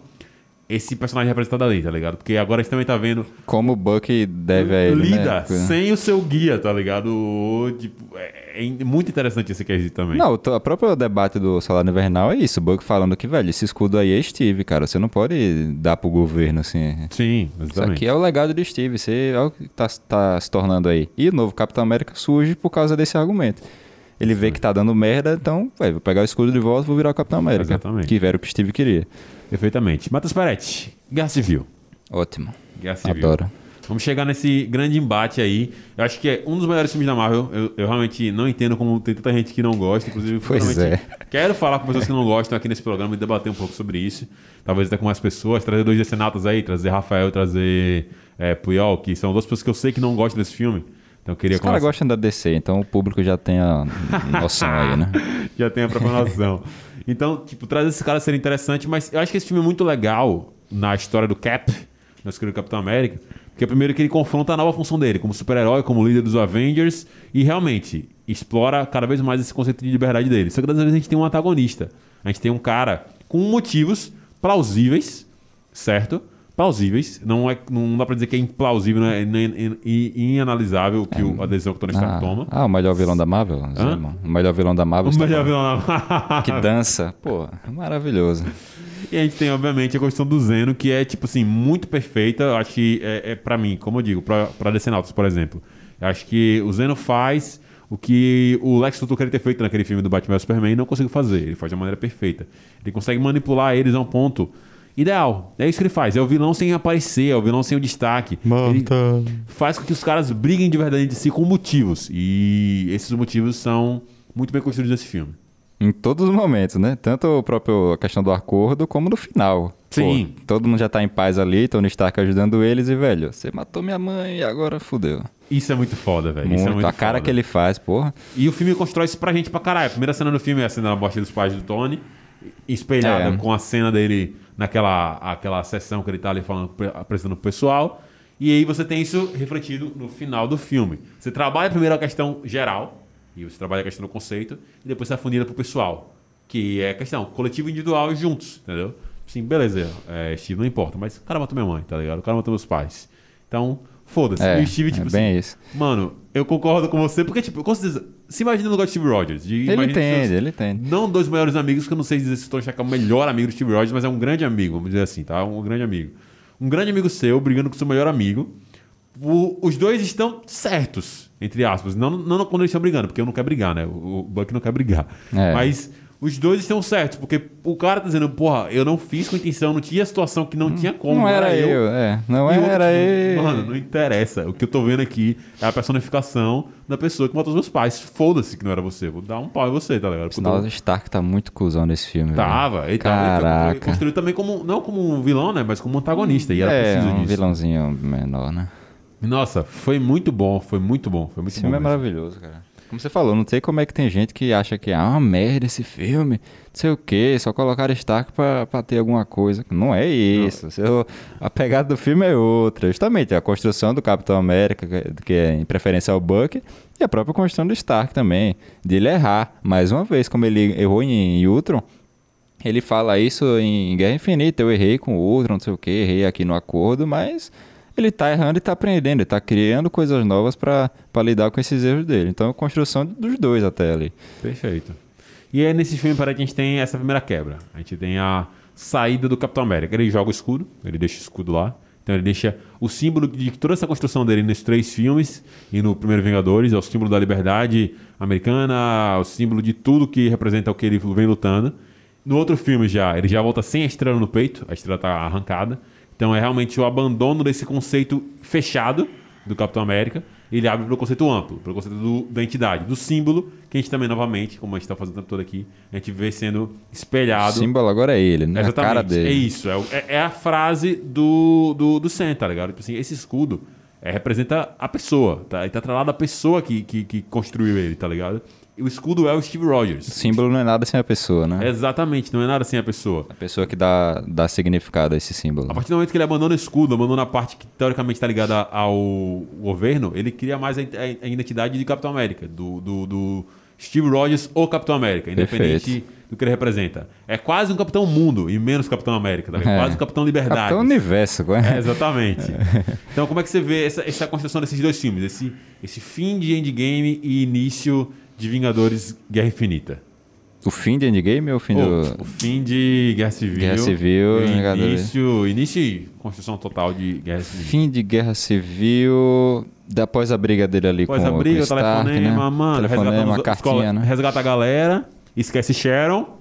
esse personagem representado ali, tá ligado? Porque agora a gente também tá vendo Como o Buck deve a ele, lida né? sem o seu guia, tá ligado? Tipo, é, é muito interessante esse quesito também. Não, o próprio debate do salário invernal é isso. O Buck falando que, velho, esse escudo aí é Steve, cara. Você não pode dar pro governo, assim. Sim, Isso exatamente. aqui é o legado de Steve. Você é o que tá, tá se tornando aí. E o novo Capitão América surge por causa desse argumento. Ele vê que tá dando merda, então, velho, vou pegar o escudo de volta e vou virar o Capitão América. Exatamente. Que era o que Steve queria. Perfeitamente. Matheus Peretti, Guerra Civil. Ótimo. Guerra Civil. Adoro. Vamos chegar nesse grande embate aí. Eu acho que é um dos melhores filmes da Marvel. Eu, eu realmente não entendo como tem tanta gente que não gosta. Inclusive, Pois é. quero falar com pessoas que não gostam aqui nesse programa e debater um pouco sobre isso. Talvez até com mais pessoas. Trazer dois decenautas aí. Trazer Rafael e trazer é, Puyol, que são duas pessoas que eu sei que não gostam desse filme. Então eu queria Os caras gostam da DC, então o público já tem a noção aí, né? já tem a própria noção. Então, tipo, traz esse cara ser interessante, mas eu acho que esse filme é muito legal na história do Cap, na história do Capitão América, porque primeiro que ele confronta a nova função dele, como super-herói, como líder dos Avengers, e realmente explora cada vez mais esse conceito de liberdade dele. Só que dessa vez a gente tem um antagonista. A gente tem um cara com motivos plausíveis, certo? Plausíveis. Não, é, não dá pra dizer que é implausível, é, nem- e inanalisável que o, a decisão que o Tony Stark Ah, toma. ah, o melhor vilão da Marvel? O melhor vilão da Marvel. O melhor vilão na- Que dança. Pô, maravilhoso. E a gente tem, obviamente, a questão do Zeno, que é, tipo assim, muito perfeita. Acho que é, é para mim, como eu digo, pra, pra Decenautas, por exemplo. Eu acho que o Zeno faz o que o Lex Luthor queria ter feito naquele filme do Batman vs Superman e não conseguiu fazer. Ele faz de uma maneira perfeita. Ele consegue manipular eles a um ponto ideal. É isso que ele faz. É o vilão sem aparecer, é o vilão sem o destaque. Ele faz com que os caras briguem de verdade entre si com motivos. E esses motivos são muito bem construídos nesse filme. Em todos os momentos, né? Tanto o próprio a questão do acordo, como no final. Sim. Pô, todo mundo já tá em paz ali, Tony Stark ajudando eles e, velho, você matou minha mãe e agora fudeu. Isso é muito foda, velho. Muito. Isso é muito a cara foda. que ele faz, porra. E o filme constrói isso pra gente pra caralho. A primeira cena do filme é a cena da morte dos pais do Tony. espelhada É. com a cena dele naquela aquela sessão que ele tá ali falando, apresentando pro pessoal. E aí você tem isso refletido no final do filme. Você trabalha primeiro a questão geral, e você trabalha a questão do conceito, e depois você afundila pro pessoal. Que é a questão coletivo e individual juntos, entendeu? Sim, beleza, é, Steve, não importa, mas o cara matou minha mãe, tá ligado? O cara matou meus pais. Então, foda-se. É, e o Steve, é tipo bem assim, isso. Mano, eu concordo com você, porque, tipo, com certeza, se imagina no lugar de Steve Rogers. De, Ele entende, seus- ele entende. Não dois maiores amigos, que eu não sei dizer se estou achando que é o melhor amigo do Steve Rogers, mas é um grande amigo, vamos dizer assim, tá? Um grande amigo. Um grande amigo seu brigando com seu melhor amigo. O- os dois estão certos, entre aspas. Não, não quando eles estão brigando, porque eu não quero brigar, né? O, o Buck não quer brigar. É. Mas os dois estão certos, porque o cara tá dizendo, porra, eu não fiz com intenção, não tinha situação que não tinha como. Não era eu, é. Não E era eu. Mano, não interessa. O que eu tô vendo aqui é a personificação da pessoa que matou os meus pais. Foda-se que não era você. Vou dar um pau em você, tá ligado? Eu Sinal, tô- Stark tá muito cuzão nesse filme. velho. Tava, ele tava ele Caraca. construído também como, não como um vilão, né? Mas como um antagonista. E era é, preciso um disso. vilãozinho menor, né? Nossa, foi muito bom, foi muito bom. Foi muito Esse bom. filme é mesmo. maravilhoso, cara. Como você falou, não sei como é que tem gente que acha que é uma merda esse filme, não sei o que, só colocar Stark pra, pra ter alguma coisa. Não é isso. Seu- a pegada do filme é outra. Justamente a construção do Capitão América, que- que é em preferência ao Buck, e a própria construção do Stark também, de ele errar. Mais uma vez, como ele errou em Ultron, ele fala isso em Guerra Infinita. Eu errei com o Ultron, não sei o que, errei aqui no acordo, mas ele tá errando e tá aprendendo, ele tá criando coisas novas pra lidar com esses erros dele. Então, construção dos dois até ali. Perfeito. E é nesse filme, para que a gente tem essa primeira quebra. A gente tem a saída do Capitão América. Ele joga o escudo, ele deixa o escudo lá. Então ele deixa o símbolo de toda essa construção dele nesses três filmes e no primeiro Vingadores, é o símbolo da liberdade americana, o símbolo de tudo que representa o que ele vem lutando. No outro filme já, ele já volta sem a estrela no peito, a estrela tá arrancada. Então é realmente o abandono desse conceito fechado do Capitão América. Ele abre para o conceito amplo, para o conceito do- da entidade, do símbolo, que a gente também, novamente, como a gente está fazendo o tempo todo aqui, a gente vê sendo O espelhado. símbolo agora é ele, né? A Exatamente. cara dele. É isso. É, o- é- é a frase do, do, do Sam, tá ligado? Tipo assim, esse escudo é, representa a pessoa, tá? Ele tá atrelado à pessoa que, que, que construiu ele, tá ligado? O escudo é o Steve Rogers. O símbolo não é nada sem a pessoa, né? Exatamente, não é nada sem a pessoa. A pessoa que dá, dá significado a esse símbolo. A partir do momento que ele abandona o escudo, abandona a parte que teoricamente está ligada ao governo, ele cria mais a, a- identidade de Capitão América, do, do, do Steve Rogers ou Capitão América, independente Perfeito. do que ele representa. É quase um Capitão Mundo e menos Capitão América, tá? É. quase um Capitão Liberdade. Capitão Universo, É, é. exatamente. Então, como é que você vê essa, essa construção desses dois filmes? Esse, esse fim de Endgame e início de Vingadores Guerra Infinita. O fim de Endgame ou o fim Ou, do. O fim de Guerra Civil. Guerra Civil, e Vingadores. início, início e construção total de Guerra Civil. Fim de Guerra Civil. Após a briga dele ali Após com, a briga, com o o Stark, telefonema, né? mano. telefonema, os- cartinha, escola- né? Resgata a galera. Esquece Sharon.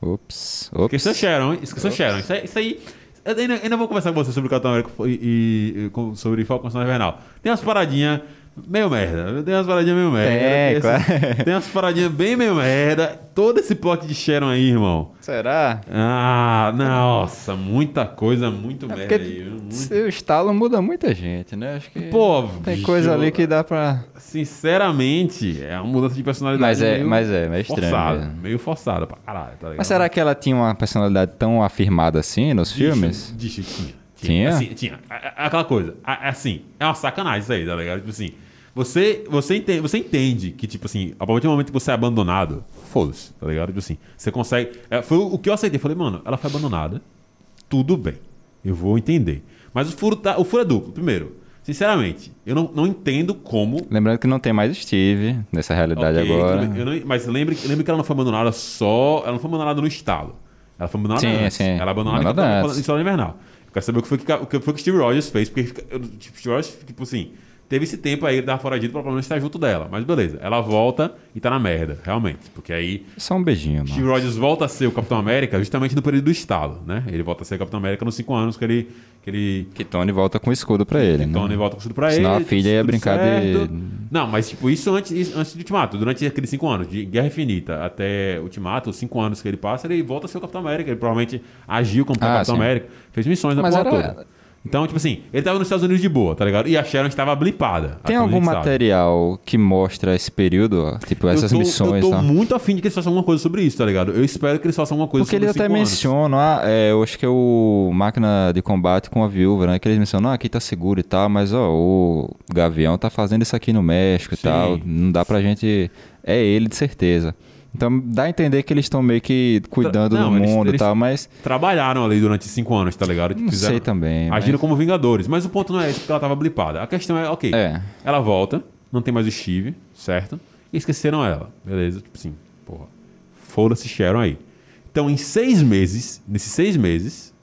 Ops. Ops. Esqueceu Sharon, hein? Esqueceu Sharon. Isso aí. Isso aí eu ainda, ainda vou conversar com você sobre o Capitão América e, e- e sobre Falcão Invernal. Tem umas paradinhas meio merda. Tem umas paradinhas meio merda. Tem, Esse- claro. Tem umas paradinhas bem meio merda. Todo esse plot de Sharon aí, irmão. Será? Ah, nossa, muita coisa muito merda Porque aí. Muito- seu estalo muda muita gente, né? Acho que Pô, tem coisa ali que dá pra. Sinceramente, é uma mudança de personalidade. Mas é- meio mas é, meio estranho Forçada, mesmo. meio forçada pra caralho, tá ligado? Mas será que ela tinha uma personalidade tão afirmada assim nos Bicho, filmes? bicho, tinha. Tinha? Assim, tinha. É- é Aquela coisa. é- é Assim, é uma sacanagem isso aí, tá ligado? Tipo assim, você, você, entende, você entende que, tipo assim, a partir do momento que você é abandonado, foda-se, tá ligado? Tipo assim, você consegue. é, foi o que eu aceitei. Falei, mano, ela foi abandonada, tudo bem. Eu vou entender. Mas o furo, tá, o furo é duplo. Primeiro, sinceramente, eu não, não entendo como Lembrando que não tem mais Steve nessa realidade Ok, agora. não- mas lembre, lembre que ela não foi abandonada só. Ela não foi abandonada no estado. Ela foi abandonada Sim, antes. sim. Ela abandonada em Capitão- antes. em Estado Invernal. Eu quero saber o que foi que, o que, foi que Steve Rogers fez, porque tipo, Steve Rogers, tipo assim, teve esse tempo aí, ele tava foragido pra pelo menos estar junto dela. Mas beleza, ela volta e tá na merda, realmente. Porque aí Só um beijinho, Steve mano. Rogers volta a ser o Capitão América justamente no período do estado, né? Ele volta a ser o Capitão América nos cinco anos que ele. Que ele Que Tony volta com o escudo pra ele, né? Tony volta com tudo pra Senão ele. a filha ia brincar de- certo. Não, mas tipo, isso antes, antes de Ultimato. Durante aqueles cinco anos, de Guerra Infinita até Ultimato, os cinco anos que ele passa, ele volta a ser o Capitão América. Ele provavelmente agiu como Ah, Capitão sim. América. Fez missões na Mas porra era- toda. Então, tipo assim, ele tava nos Estados Unidos de boa, tá ligado? E a Sharon estava blipada. Tem até algum sabe. material que mostra esse período? Tipo, essas eu tô, missões Eu e tô tal? muito afim de que eles façam alguma coisa sobre isso, tá ligado? Eu espero que eles façam alguma coisa Porque sobre eles até cinco anos. mencionam, ah, é, eu acho que é o máquina de combate com a viúva, né? Que eles mencionam, ah, aqui tá seguro e tal, mas ó, o Gavião tá fazendo isso aqui no México e Sim. tal. Não dá pra gente. É ele de certeza. Então dá a entender que eles estão meio que cuidando Não, do eles- mundo e tal, mas Trabalharam ali durante cinco anos, tá ligado? não sei também. mas- Agiram como vingadores. Mas o ponto não é esse, porque ela tava blipada. A questão é, ok, É. ela volta, não tem mais o Steve, certo? E esqueceram ela, beleza? Tipo assim, porra. Foda-se Sharon aí. Então, em seis meses, nesses seis meses,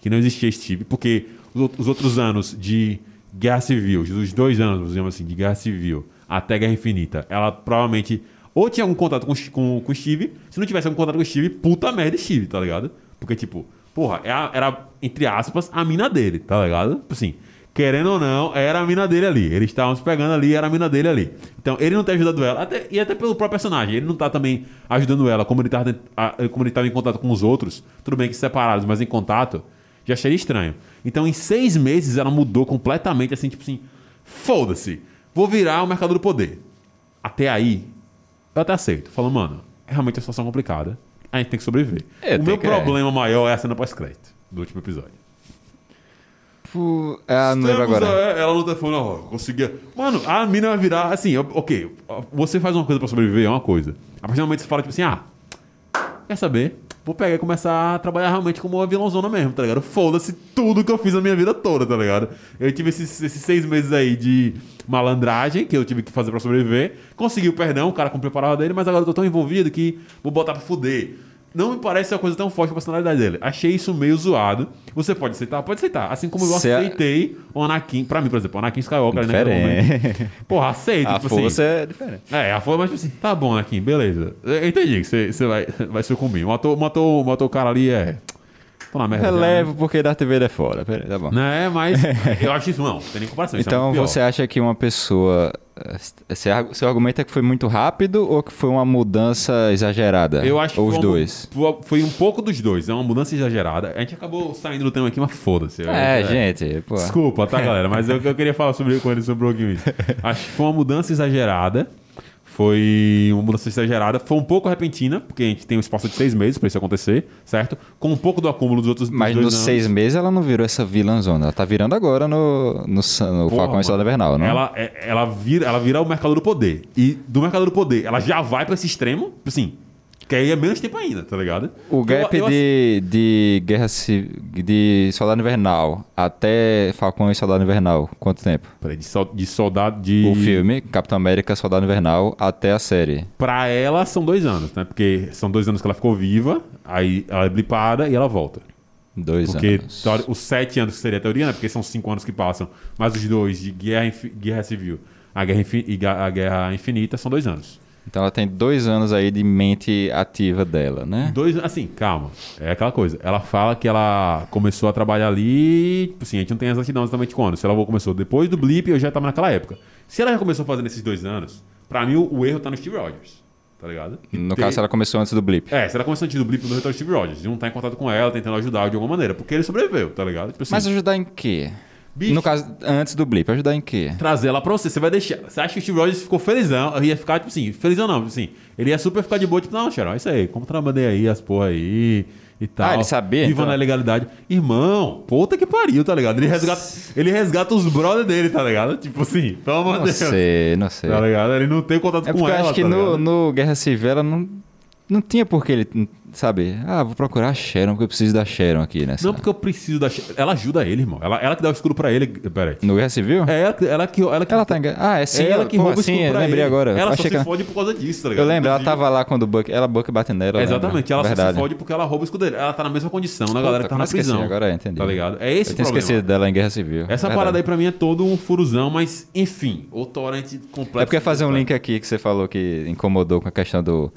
que não existia Steve, porque os outros anos de Guerra Civil, os dois anos, digamos assim, de Guerra Civil até Guerra Infinita, ela provavelmente ou tinha algum contato com, com, com o Steve, se não tivesse algum contato com o Steve, puta merda Steve, tá ligado? Porque, tipo, porra, era, era, entre aspas, a mina dele, tá ligado? Tipo assim, querendo ou não, era a mina dele ali. Eles estavam se pegando ali, era a mina dele ali. Então, ele não tá ajudando ela, até, e até pelo próprio personagem, ele não tá também ajudando ela, como ele tava, a- como ele tava em contato com os outros, tudo bem que separados, mas em contato, já achei estranho. Então, em seis meses, ela mudou completamente, assim, tipo assim, foda-se, vou virar o mercado do poder. Até aí, eu até aceito. Falo, mano, é realmente uma situação complicada. A gente tem que sobreviver. É, o tem meu que- problema maior é a cena pós-crédito do último episódio. Pu- Ah, não lembro Temos agora. a- ela no telefone, ó, conseguia. Mano, a mina vai virar assim, ó, ok, ó, você faz uma coisa pra sobreviver, é uma coisa. A partir do momento que você fala, tipo assim, ah, quer saber? Vou pegar e começar a trabalhar realmente como uma vilãozona mesmo, tá ligado? Foda-se tudo que eu fiz a minha vida toda, tá ligado? Eu tive esses, esses seis meses aí de malandragem que eu tive que fazer pra sobreviver. Consegui o perdão, o cara cumpriu a parada dele, mas agora eu tô tão envolvido que vou botar pra fuder. Não me parece uma coisa tão forte com a personalidade dele. Achei isso meio zoado. Você pode aceitar? Pode aceitar. Assim como eu Se a- aceitei o Anakin. Pra mim, por exemplo, o Anakin Skywalker. né, momento. Diferente. Porra, aceito. A tipo força assim. é diferente. É, a força, mas tipo assim, tá bom, Anakin, beleza. Eu entendi que você, você vai, vai sucumbir. Matou, matou, matou o cara ali, é. Tô na merda. já, Relevo porque Darth Vader é fora. Pera tá bom. Né? Mas eu acho isso, não, não tem nem comparação. é Então pior. você acha que uma pessoa. Eh, Seu argu- seu argumento é que foi muito rápido ou que foi uma mudança exagerada? Eu acho que Ou os foi um- dois? Foi um pouco dos dois. É uma mudança exagerada. A gente acabou saindo do tema aqui, mas foda-se. É, gente, pô. Desculpa, tá, galera? Mas eu, eu queria falar sobre, com ele sobre o One. Acho que foi uma mudança exagerada. Foi uma mudança exagerada. Foi um pouco repentina, porque a gente tem um espaço de seis meses pra isso acontecer, certo? Com um pouco do acúmulo dos outros dos Mas nos anos. seis meses ela não virou essa vilãzona. Ela tá virando agora no, no, no Porra, Falcão e Soldado. Invernal, não? Ela, é- ela, vira, ela vira o mercado do poder. E do mercado do poder, ela já vai pra esse extremo, assim, que aí é menos tempo ainda, tá ligado? O gap Eu- eu- de, de Guerra de Soldado Invernal até Falcão e Soldado Invernal, quanto tempo? Peraí, de, sol- de soldado de. O filme, Capitão América, Soldado Invernal, até a série. Pra ela são dois anos, né? Porque são dois anos que ela ficou viva, aí ela é blipada e ela volta. Dois Porque anos. teori- os sete anos que seria a teoria, né? Porque são cinco anos que passam, mas os dois de guerra, guerra civil a guerra, e a guerra infinita são dois anos. Então ela tem dois anos aí de mente ativa dela, né? Dois, assim, calma. É aquela coisa. Ela fala que ela começou a trabalhar ali. Tipo assim, a gente não tem exatidão exatamente quando. Se ela começou depois do blip, eu já tava naquela época. Se ela já começou fazendo esses dois anos, pra mim o, o erro tá no Steve Rogers. Tá ligado? E No ter- caso, ela começou antes do blip. É, se ela começou antes do blip, o erro tá Steve Rogers. De não estar em contato com ela, tentando ajudar de alguma maneira. Porque ele sobreviveu, tá ligado? Tipo assim, Mas ajudar em quê? Bicho. No caso, antes do blip, ajudar em quê? trazer ela pra você. Você vai deixar. Você acha que o Steve Rogers ficou felizão? Eu ia ficar, tipo assim, felizão não, tipo assim. Ele ia super ficar de boa, tipo, não, Sharon, é isso aí, como trabalhei aí, as porra aí e tal. Ah, ele sabia, Viva então? na legalidade. Irmão, puta que pariu, tá ligado? Ele resgata, ele resgata os brothers dele, tá ligado? Tipo assim, pelo amor Não de Deus. sei, não sei. Tá ligado? Ele não tem contato É com porque eu ela, acho que tá no, no Guerra Civil ela não, não tinha por que ele, sabe? Ah, vou procurar a Sharon, porque eu preciso da Sharon aqui nessa. Não, porque eu preciso da... Ela ajuda ele, irmão. Ela, ela que dá o escudo pra ele. Pera aí. No Guerra Civil? É ela, que- ela que... Ela, que Ela tá em guerra. Ah, é sim. é ela que pô, rouba o sim, escudo eu pra lembrei ele. agora. Ela Achei só que se fode por causa disso, tá ligado? Eu lembro, ela tava lá quando o Buck. Ela Buck bate nela. eu. Exatamente, ela só Verdade. se fode porque ela rouba o escudo dele. Ela tá na mesma condição da galera que tá na eu esqueci, prisão. agora eu entendi. Tá ligado? É esse Eu o tinha problema. esquecido dela em Guerra Civil. Essa Verdade. parada aí pra mim é todo um furuzão, mas enfim, o torrent completo. É porque fazer um link aqui que você falou que incomodou com a questão do,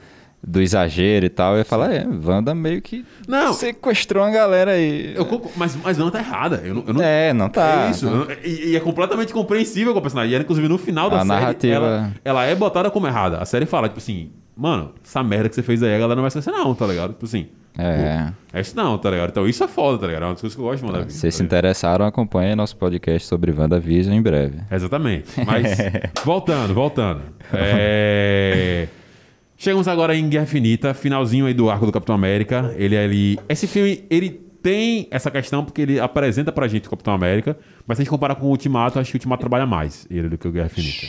do exagero e tal. Eu ia falar, é, Wanda meio que Não. sequestrou uma galera aí. Eu mas, mas Ana tá errada. Eu não, eu não- É, não tá. É isso. eu não- e, e é completamente compreensível com a personagem. E ela, inclusive, no final da A série, narrativa- ela, ela é botada como errada. A série fala, tipo assim, mano, essa merda que você fez aí, a galera não vai esquecer, não, tá ligado? Tipo assim, É. É isso não, tá ligado? Então isso é foda, tá ligado? É uma das coisas que eu gosto de mandar Se vocês se interessaram, acompanhem nosso podcast sobre WandaVision em breve. Exatamente. Mas, voltando, voltando. É... Chegamos agora em Guerra Infinita, finalzinho aí do arco do Capitão América. Ele ali. Esse filme, ele tem essa questão porque ele apresenta pra gente o Capitão América, mas se a gente comparar com o Ultimato, acho que o Ultimato trabalha mais ele do que o Guerra Infinita.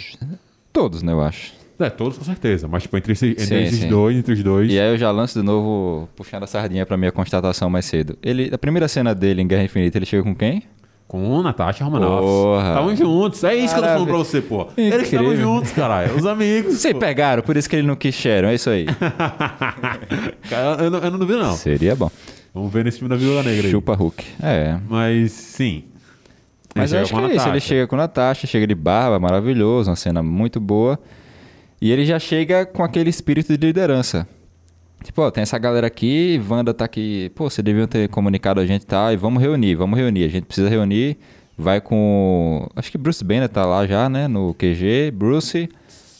Todos, né, eu acho. É, todos com certeza, mas tipo, entre, esse- entre Sim, esses sim. dois, entre os dois. E aí eu já lanço de novo, puxando a sardinha pra minha constatação mais cedo. Ele, a primeira cena dele em Guerra Infinita, ele chega com quem? Com Natasha Romanoff. Estavam juntos. É isso que eu tô falando pra você, pô. Eles estavam juntos, caralho. Os amigos. Vocês pegaram, por isso que ele não quis Sharon, é isso aí. Cara, eu, não, eu não duvido, não. Seria bom. Vamos ver nesse filme da Viúva Negra aí. Chupa Hulk. É. Mas, sim. Mas eu chega acho que é isso. Ele chega com Natasha, chega de barba, maravilhoso, uma cena muito boa. E ele já chega com aquele espírito de liderança. Tipo, ó, tem essa galera aqui, Wanda tá aqui. Pô, vocês deviam ter comunicado a gente e tal, e vamos reunir, vamos reunir. A gente precisa reunir. Vai com. Acho que Bruce Banner tá lá já, né? No QG. Bruce,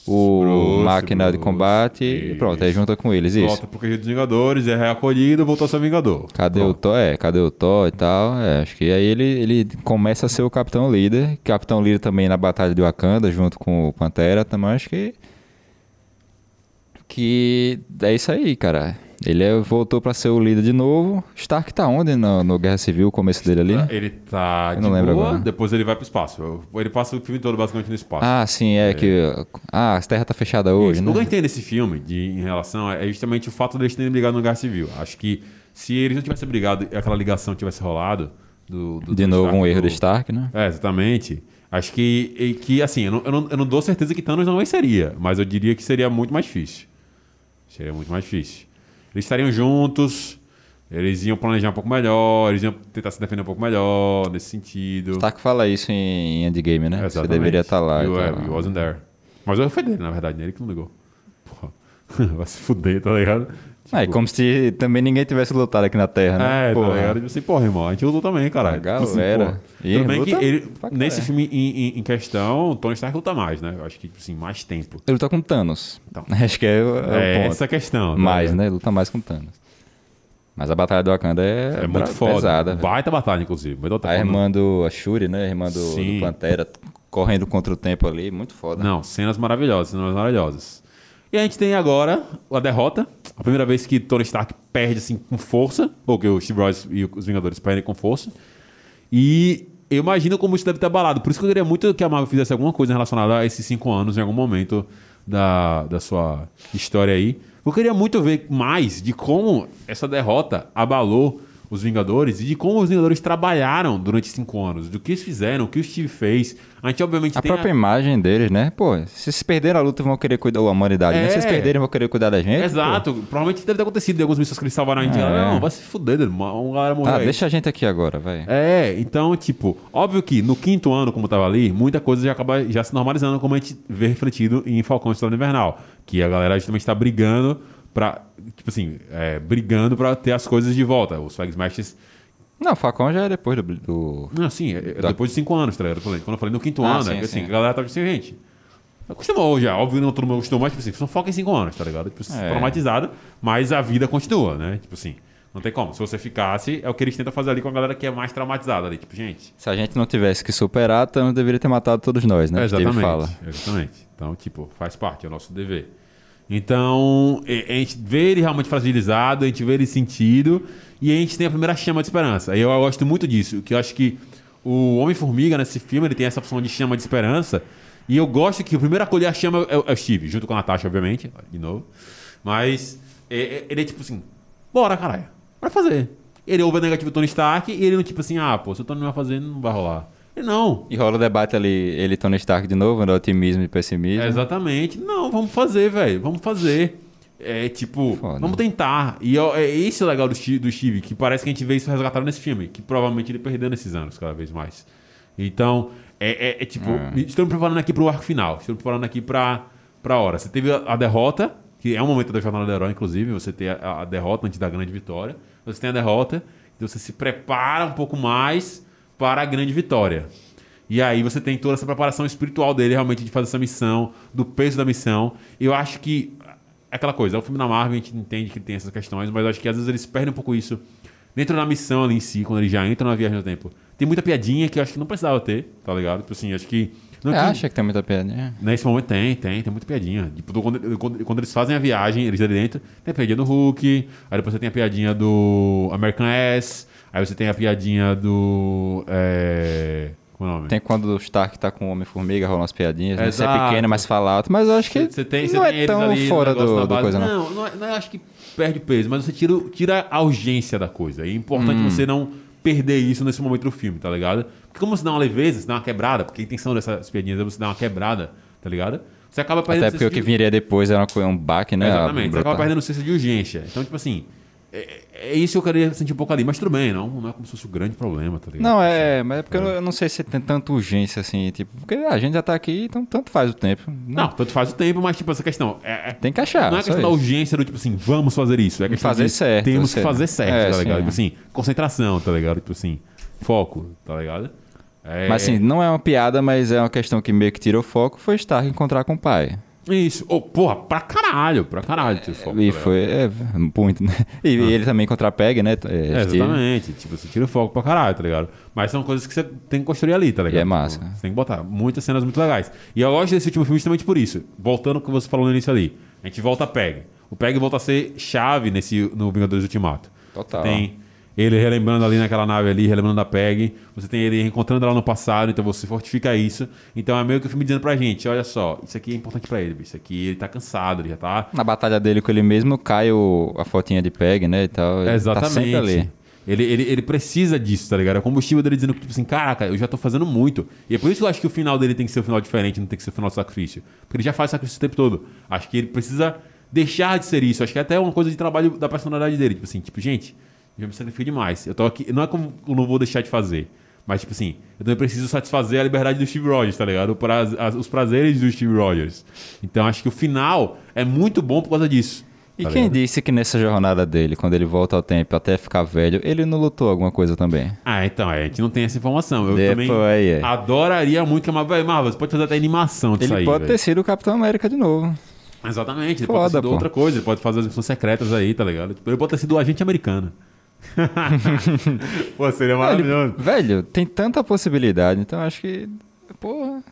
o Bruce, máquina de Bruce, combate. E pronto, aí isso. junta com eles. Isso. Volta pro QG dos Vingadores, é reacolhido, voltou a ser Vingador. Cadê o Pronto. Thor? É, cadê o Thor e tal? É, acho que aí ele, ele começa a ser o Capitão Líder. Capitão Líder também na Batalha de Wakanda, junto com o Pantera. Também acho que. Que é isso aí, cara. Ele é- voltou pra ser o líder de novo. Stark tá onde no, no Guerra Civil, o começo dele ali? Ele tá Eu de não lembro boa, agora. depois ele vai pro espaço. Ele passa o filme todo basicamente no espaço. Ah, sim, é, que. Ah, a Terra tá fechada hoje, Isso. né? O que eu entendo desse filme de, em relação é justamente o fato deles terem brigado no Guerra Civil. Acho que se eles não tivessem brigado e aquela ligação tivesse rolado do, do De do novo, Stark um erro de Stark, né? É, exatamente. Acho que, que assim, eu não, eu, não, eu não dou certeza que Thanos não venceria, mas eu diria que seria muito mais difícil. Seria muito mais difícil. Eles estariam juntos, eles iam planejar um pouco melhor, eles iam tentar se defender um pouco melhor nesse sentido. Stark fala isso em, Endgame, né? Você Exatamente. deveria estar lá. e You, you wasn't there. Mas eu foi dele, na verdade, né? ele que não ligou. Porra. Vai se fuder, tá ligado? É Tipo, como se também ninguém tivesse lutado aqui na Terra, né? É, Porra. tá ligado? Tipo assim, porra, irmão, a gente lutou também, caralho. A Tipo assim, galera. porra. E Tudo bem que ele, nesse filme em, em- questão, o Tony Stark luta mais, né? Eu acho que, tipo assim, mais tempo. Ele luta com Thanos. Então. Acho que é, o- é É, ponto. essa a questão. tá mais, né? Ele luta mais com Thanos. Mas a Batalha do Wakanda é, É muito foda. pesada. Baita batalha, inclusive. A irmã do a Shuri, né? A irmã do, do Pantera correndo contra o tempo ali. Muito foda. Não, cenas maravilhosas, cenas maravilhosas. E a gente tem agora a derrota. A primeira vez que Tony Stark perde assim com força, ou que o Steve Rogers e os Vingadores perdem com força. E eu imagino como isso deve ter abalado. Por isso que eu queria muito que a Marvel fizesse alguma coisa relacionada a esses cinco anos em algum momento da, da sua história aí. Eu queria muito ver mais de como essa derrota abalou os Vingadores e de como os Vingadores trabalharam durante cinco anos, do que eles fizeram, o que o Steve fez. A gente obviamente A própria imagem deles, né? Pô, se vocês perderam a luta, vão querer cuidar. Ou a humanidade, né? É. Se vocês perderem, vão querer cuidar da gente. pô. Exato, provavelmente deve ter acontecido de algumas missões que eles salvaram a gente. É. Não, vai se fuder, uma, uma galera morreu Ah, aí. deixa a gente aqui agora, vai. É, então, tipo, óbvio que no quinto ano, como tava ali, muita coisa já acaba já se normalizando, como a gente vê refletido em Falcão e Estrela Invernal. Que a galera justamente tá brigando pra, tipo assim, é, brigando pra ter as coisas de volta. Os Flag Smashers. Não, o Facão já é depois do. do... Não, assim, é, é Da- depois de cinco anos, tá ligado? Quando eu falei no quinto Ah, ano, sim, é que, assim, sim. a galera tava assim, gente. Acostumou já, óbvio não todo mundo acostumou, mas tipo assim, só foca em cinco anos, tá ligado? Tipo, É. traumatizado, mas a vida continua, né? Tipo assim, não tem como. Se você ficasse, é o que eles tentam fazer ali com a galera que é mais traumatizada ali. Tipo, gente, Se a gente não tivesse que superar, Thanos deveria ter matado todos nós, né? É, exatamente. fala. Exatamente. Então, tipo, faz parte, é o nosso dever. Então, e- a gente vê ele realmente fragilizado, a gente vê ele sentido, e a gente tem a primeira chama de esperança. E eu gosto muito disso, que eu acho que o Homem-Formiga nesse filme, ele tem essa opção de chama de esperança, e eu gosto que o primeiro a colher a chama é o, é o Steve, junto com a Natasha, obviamente, de novo. Mas é- é- ele é tipo assim, bora, caralho, bora fazer. Ele ouve a negativa do Tony Stark, e ele não tipo assim, ah, pô, se o Tony não vai fazer, não vai rolar. Não, E rola o debate ali, ele e Tony Stark de novo, no otimismo e pessimismo. é, exatamente. Não, vamos fazer, velho. Vamos fazer. É tipo, Foda. vamos tentar. E ó, é esse o legal do Steve, do Steve, que parece que a gente vê isso resgatado nesse filme, que provavelmente ele perdeu nesses anos, cada vez mais. Então, é, é- é tipo, estou me preparando aqui pro arco final, me preparando aqui pra, pra hora. Você teve a, a derrota, que é um momento da jornada do herói, inclusive, você tem a, a derrota antes da grande vitória. Você tem a derrota, então você se prepara um pouco mais para a grande vitória. E aí você tem toda essa preparação espiritual dele realmente de fazer essa missão, do peso da missão. Eu acho que aquela coisa, é um filme da Marvel, a gente entende que tem essas questões, mas eu acho que às vezes eles perdem um pouco isso dentro da missão ali em si, quando eles já entram na viagem no tempo. Tem muita piadinha que eu acho que não precisava ter, tá ligado? Tipo assim, acho que. Não Você que- acha que tem muita piadinha? Nesse momento tem, tem, tem muita piadinha. Tipo, do- quando, quando, quando eles fazem a viagem, eles ali dentro, tem a piadinha do Hulk, aí depois você tem a piadinha do American Ass, aí você tem a piadinha do. É, como é o nome? Tem quando o Stark tá com o Homem-Formiga, rolam umas piadinhas. Né? Você é pequeno, mas fala alto. Mas eu acho que Você tem, não é tão ali fora do, do coisa, não. Não, não, é- não é- acho que perde peso, mas você tira, tira a urgência da coisa. É importante Hum. você não perder isso nesse momento do filme, tá ligado? Porque como você dá uma leveza, você dá uma quebrada, porque a intenção dessas piadinhas é você dar uma quebrada, tá ligado? Você acaba perdendo Até porque o que viria depois era um baque, né? Exatamente, você acaba perdendo o senso de urgência. Então, tipo assim, é, é isso que eu queria sentir um pouco ali, mas tudo bem, não, não é como se fosse o grande problema, tá ligado? Não, é, mas é porque eu não- eu não sei se tem tanta urgência assim, tipo, porque a gente já tá aqui, então tanto faz o tempo. Não, tanto faz o tempo, mas tipo, essa questão. É, é- Tem que achar. não é questão da isso. urgência do tipo assim, vamos fazer isso. É questão Fazer de certo, Temos que fazer certo, É, tá sim. ligado? Tipo assim, concentração, tá ligado? Tipo assim, foco, tá ligado? É, Mas assim, não é uma piada, mas é uma questão que meio que tirou foco, foi Stark encontrar com o pai. Isso. Oh, porra, pra caralho, pra caralho. Foco, e tá foi, é, muito, né? E ele também encontrar Peg, né? É, É, exatamente. Tipo, você tira o foco pra caralho, tá ligado? Mas são coisas que você tem que construir ali, tá ligado? E é massa. Tipo, Você tem que botar muitas cenas muito legais. E eu gosto desse último filme justamente por isso. Voltando ao que você falou no início ali. A gente volta a Peg. O Peg volta a ser chave nesse, no Vingadores Ultimato. Total. Tem ele relembrando ali naquela nave ali, relembrando a Peg. Você tem ele encontrando ela no passado, então você fortifica isso. Então é meio que o filme dizendo pra gente, olha só, isso aqui é importante pra ele. Isso aqui ele tá cansado, ele já tá Na batalha dele com ele mesmo, cai o, a fotinha de Peg, né? E tal. Ele Exatamente. Tá sempre ali. Ele, ele, ele precisa disso, tá ligado? É o combustível dele dizendo que, tipo assim, caraca, eu já tô fazendo muito. E é por isso que eu acho que o final dele tem que ser um final diferente, não tem que ser o final do sacrifício. Porque ele já faz sacrifício o tempo todo. Acho que ele precisa deixar de ser isso. Acho que é até uma coisa de trabalho da personalidade dele. Tipo assim, tipo, gente, já me sacrifiquei demais. Eu tô aqui. Não é como eu não vou deixar de fazer. Mas, tipo assim, eu também preciso satisfazer a liberdade do Steve Rogers, tá ligado? O praz- as- os prazeres do Steve Rogers. Então, acho que o final é muito bom por causa disso. E tá quem ligado? disse que nessa jornada dele, quando ele volta ao tempo até ficar velho, ele não lutou alguma coisa também? Ah, então, é, a gente não tem essa informação. Eu Depois, também é. adoraria muito que a Marvel, Marvel, você pode fazer até animação disso Ele aí. pode velho. ter sido o Capitão América de novo. Exatamente, ele Foda, pode ter sido pô. outra coisa, ele pode fazer as missões secretas aí, tá ligado? Ele pode ter sido o agente americano. Pô, seria maravilhoso. Velho, tem tanta possibilidade, então acho que. Porra.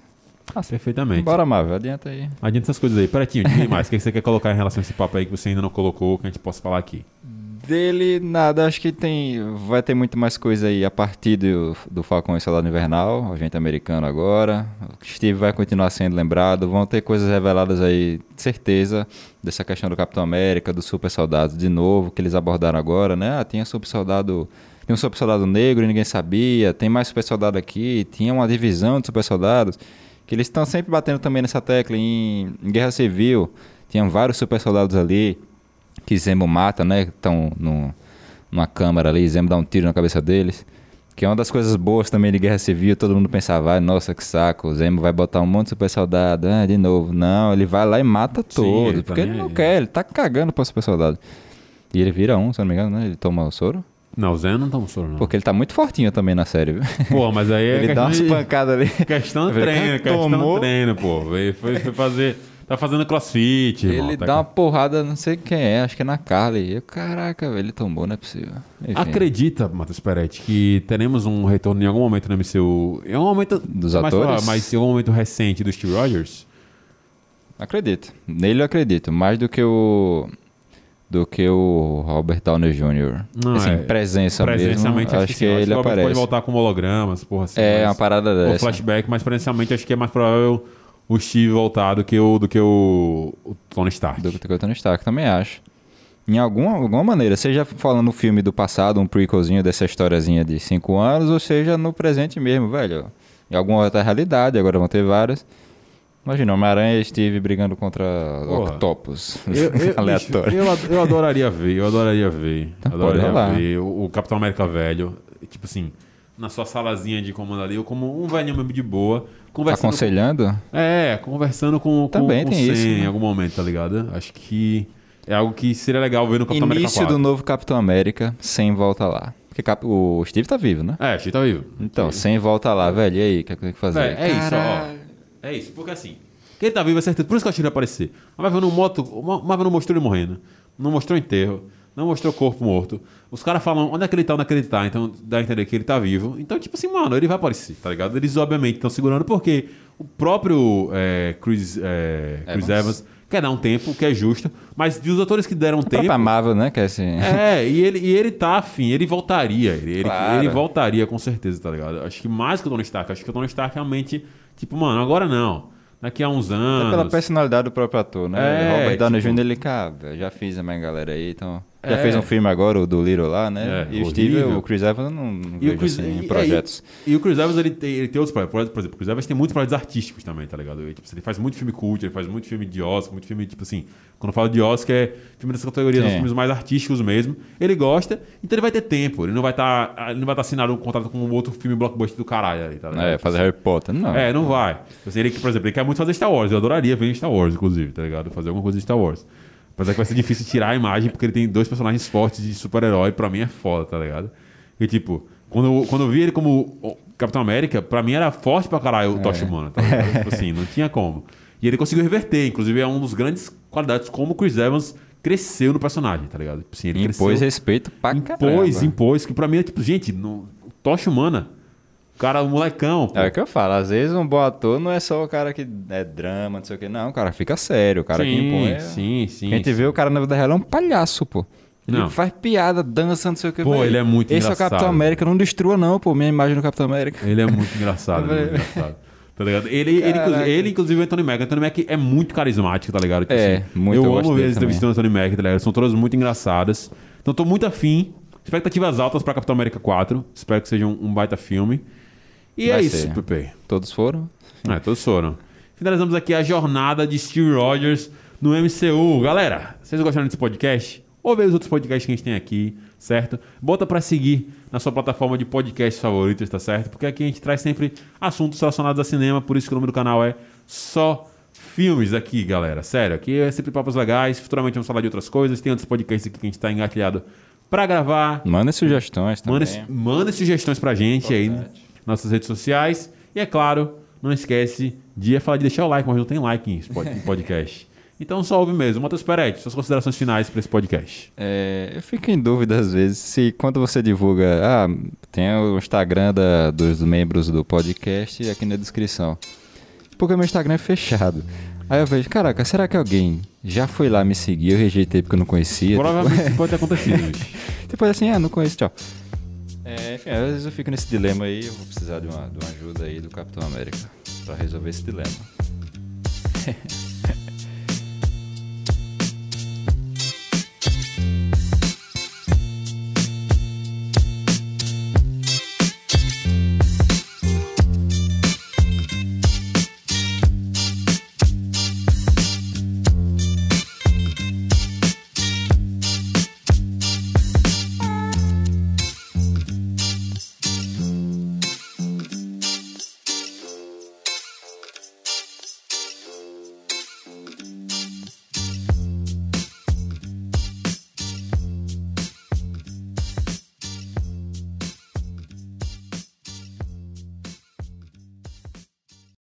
Nossa, Perfeitamente. bora, Marvel, adianta aí. Adianta essas coisas aí. Peratinho, diga mais. O que você quer colocar em relação a esse papo aí que você ainda não colocou, que a gente possa falar aqui? Dele, nada, acho que tem. Vai ter muito mais coisa aí a partir do, do Falcão e Soldado Invernal, agente americano agora. O Steve vai continuar sendo lembrado. Vão ter coisas reveladas aí, certeza, dessa questão do Capitão América, do Super Soldado de novo, que eles abordaram agora, né? Ah, tinha Super Soldado. Tem um Super Soldado negro e ninguém sabia. Tem mais Super Soldado aqui. Tinha uma divisão de Super Soldados. Que eles estão sempre batendo também nessa tecla. Em, em Guerra Civil, tinham vários Super Soldados ali que Zemo mata, né? Estão numa câmara ali, Zemo dá um tiro na cabeça deles. Que é uma das coisas boas também de Guerra Civil, todo mundo pensava, ah, nossa, que saco, o Zemo vai botar um monte de super soldado, ah, de novo. Não, ele vai lá e mata todos, tá porque ele não aí. quer, ele tá cagando pra super soldado. E ele vira um, se não me engano, né? Ele toma o soro. Não, o Zé não um soro, não. Porque ele tá muito fortinho também na série, viu? Pô, mas aí é ele dá umas de- pancadas ali. Questão Ele treino, questão tomou. treino, pô. Ele foi, foi fazer... Tá fazendo crossfit, irmão. Ele tá dá uma porrada, não sei quem é, acho que é na Carly. Eu, caraca, velho, ele tomou, não é possível. Enfim. Acredita, Matheus Peretti, que teremos um retorno em algum momento no MCU? Em algum momento. Dos mais atores? falar, Mas em algum momento recente do Steve Rogers? Acredito. Nele eu acredito. Mais do que o. Do que o Robert Downey Jr. Não, assim, é, presença mesmo. Presencialmente, Acho, que, sim. ele aparece. pode voltar com hologramas, porra assim. É, mas- uma parada Ou dessa. flashback, mas presencialmente acho que é mais provável o Steve voltar do que o, do que o, o Tony Stark. Do que o Tony Stark, também acho. Em alguma, alguma maneira, seja falando no filme do passado, um prequelzinho dessa historiazinha de 5 anos, ou seja no presente mesmo, velho. Em alguma outra realidade, agora vão ter várias. Imagina, Homem-Aranha e Steve brigando contra Porra. Octopus. Eu, eu, Aleatório. eu, eu adoraria ver, eu adoraria ver. Então adoraria ver o, o Capitão América velho, tipo assim, na sua salazinha de comando ali, ou como um velhinho mesmo de boa, conversando. Aconselhando? É, conversando com, com, Também com tem o isso, né? em algum momento, tá ligado? Acho que é algo que seria legal ver no Capitão América Início 4. do novo Capitão América, sem volta lá. Porque cap- o Steve tá vivo, né? É, Steve tá vivo. Então, sem volta lá, velho. E aí, o que é que tem que fazer? Véi, é isso, ó. É isso, porque assim, Que ele tá vivo, é certeza. Por isso que eu achei que ele ia aparecer. A Marvel não, moto, Marvel não mostrou ele morrendo. Não mostrou enterro. Não mostrou corpo morto. Os caras falam onde é que ele tá, onde é que ele tá. Então dá a entender que ele tá vivo. Então, tipo assim, mano, ele vai aparecer, tá ligado? Eles obviamente estão segurando porque o próprio é, Chris, é, Chris Evans. Evans. quer dar um tempo, que é justo. Mas dos atores que deram A tempo. Marvel, né? Que é assim. É, e ele, e ele tá afim, ele voltaria. Ele, ele- Claro. ele voltaria com certeza, tá ligado? Acho que mais que o Tony Stark. Acho que o Tony Stark realmente, tipo, mano, agora não. Daqui a uns É anos. pela personalidade do próprio ator, né? É, Robert Downey tipo- Jr., ele, cara, já fiz a minha galera aí, então... Já É. fez um filme agora, o do Little lá, né? É, e o Steve, o Chris Evans, não, não E vejo Chris, assim, em e- projetos. E, e o Chris Evans, ele tem, ele tem outros projetos. Por exemplo, o Chris Evans tem muitos projetos artísticos também, tá ligado? Ele, tipo, ele faz muito filme cult, ele faz muito filme de Oscar, muito filme, tipo assim... Quando eu falo de Oscar, é filme dessa categoria, Sim. filmes mais artísticos mesmo. Ele gosta, então ele vai ter tempo. Ele não vai estar ele não vai estar assinado um contrato com um outro filme blockbuster do caralho ali, tá ligado? É, fazer Harry Potter, não. É, não vai. Assim, ele, por exemplo, ele quer muito fazer Star Wars. Eu adoraria ver Star Wars, inclusive, tá ligado? Fazer alguma coisa de Star Wars. Apesar que vai ser difícil tirar a imagem, porque ele tem dois personagens fortes de super-herói, pra mim é foda, tá ligado? E tipo, quando eu, quando eu vi ele como Capitão América, pra mim era forte pra caralho o Tocha Humana, tá ligado? tipo assim, não tinha como. E ele conseguiu reverter, inclusive é uma das grandes qualidades como o Chris Evans cresceu no personagem, tá ligado? Tipo assim, ele Impôs cresceu, respeito pra impôs, caramba. impôs, que pra mim é tipo, gente, no, Tocha Humana, cara, molecão, pô. É o que eu falo, às vezes um bom ator não é só o cara que é drama, não sei o que, não, cara fica sério, o cara que impõe. é- sim, sim. Quem te vê, o cara na vida real é um palhaço, pô. Ele Não. faz piada, dança, não sei o que. Pô, véi. ele é muito Esse é o engraçado. Capitão América, não destrua não, pô, minha imagem do Capitão América. Ele é muito engraçado, ele é muito engraçado. Tá ligado? Ele, ele, Caraca. ele, inclusive, é o Anthony Mack. O Anthony Mack é muito carismático, tá ligado? Tipo É, muito, eu Eu amo ver as entrevistas do. Anthony Mack, tá ligado? São todas muito engraçadas. Então, tô muito afim. Expectativas altas pra Capitão América 4. Espero que seja um, um baita filme. E é Vai isso, ser. Pepe. Todos foram. É, todos foram. Finalizamos aqui a jornada de Steve Rogers no MCU. Galera, vocês gostaram desse podcast? Ou ver os outros podcasts que a gente tem aqui, certo? Bota pra seguir na sua plataforma de podcast favoritos, tá certo? Porque aqui a gente traz sempre assuntos relacionados a cinema, por isso que o nome do canal é Só Filmes aqui, galera. Sério, aqui é sempre papos legais. Futuramente vamos falar de outras coisas. Tem outros podcasts aqui que a gente tá engatilhado pra gravar. Manda sugestões também. Manda, manda sugestões pra gente aí nas nossas redes sociais. E é claro, não esquece de falar de deixar o like, mas não tem like em podcast. Então só ouve mesmo. Matheus Peretti, suas considerações finais pra esse podcast. É, eu fico em dúvida às vezes se quando você divulga, ah, tem o Instagram da- dos membros do podcast aqui na descrição. Porque meu Instagram é fechado. Aí eu vejo, caraca, será que alguém já foi lá me seguir? Eu rejeitei porque eu não conhecia. Provavelmente isso pode ter acontecido. Depois assim, ah, não conheço, tchau. É, enfim, às vezes eu fico nesse dilema aí, eu vou precisar de uma, de uma ajuda aí do Capitão América pra resolver esse dilema.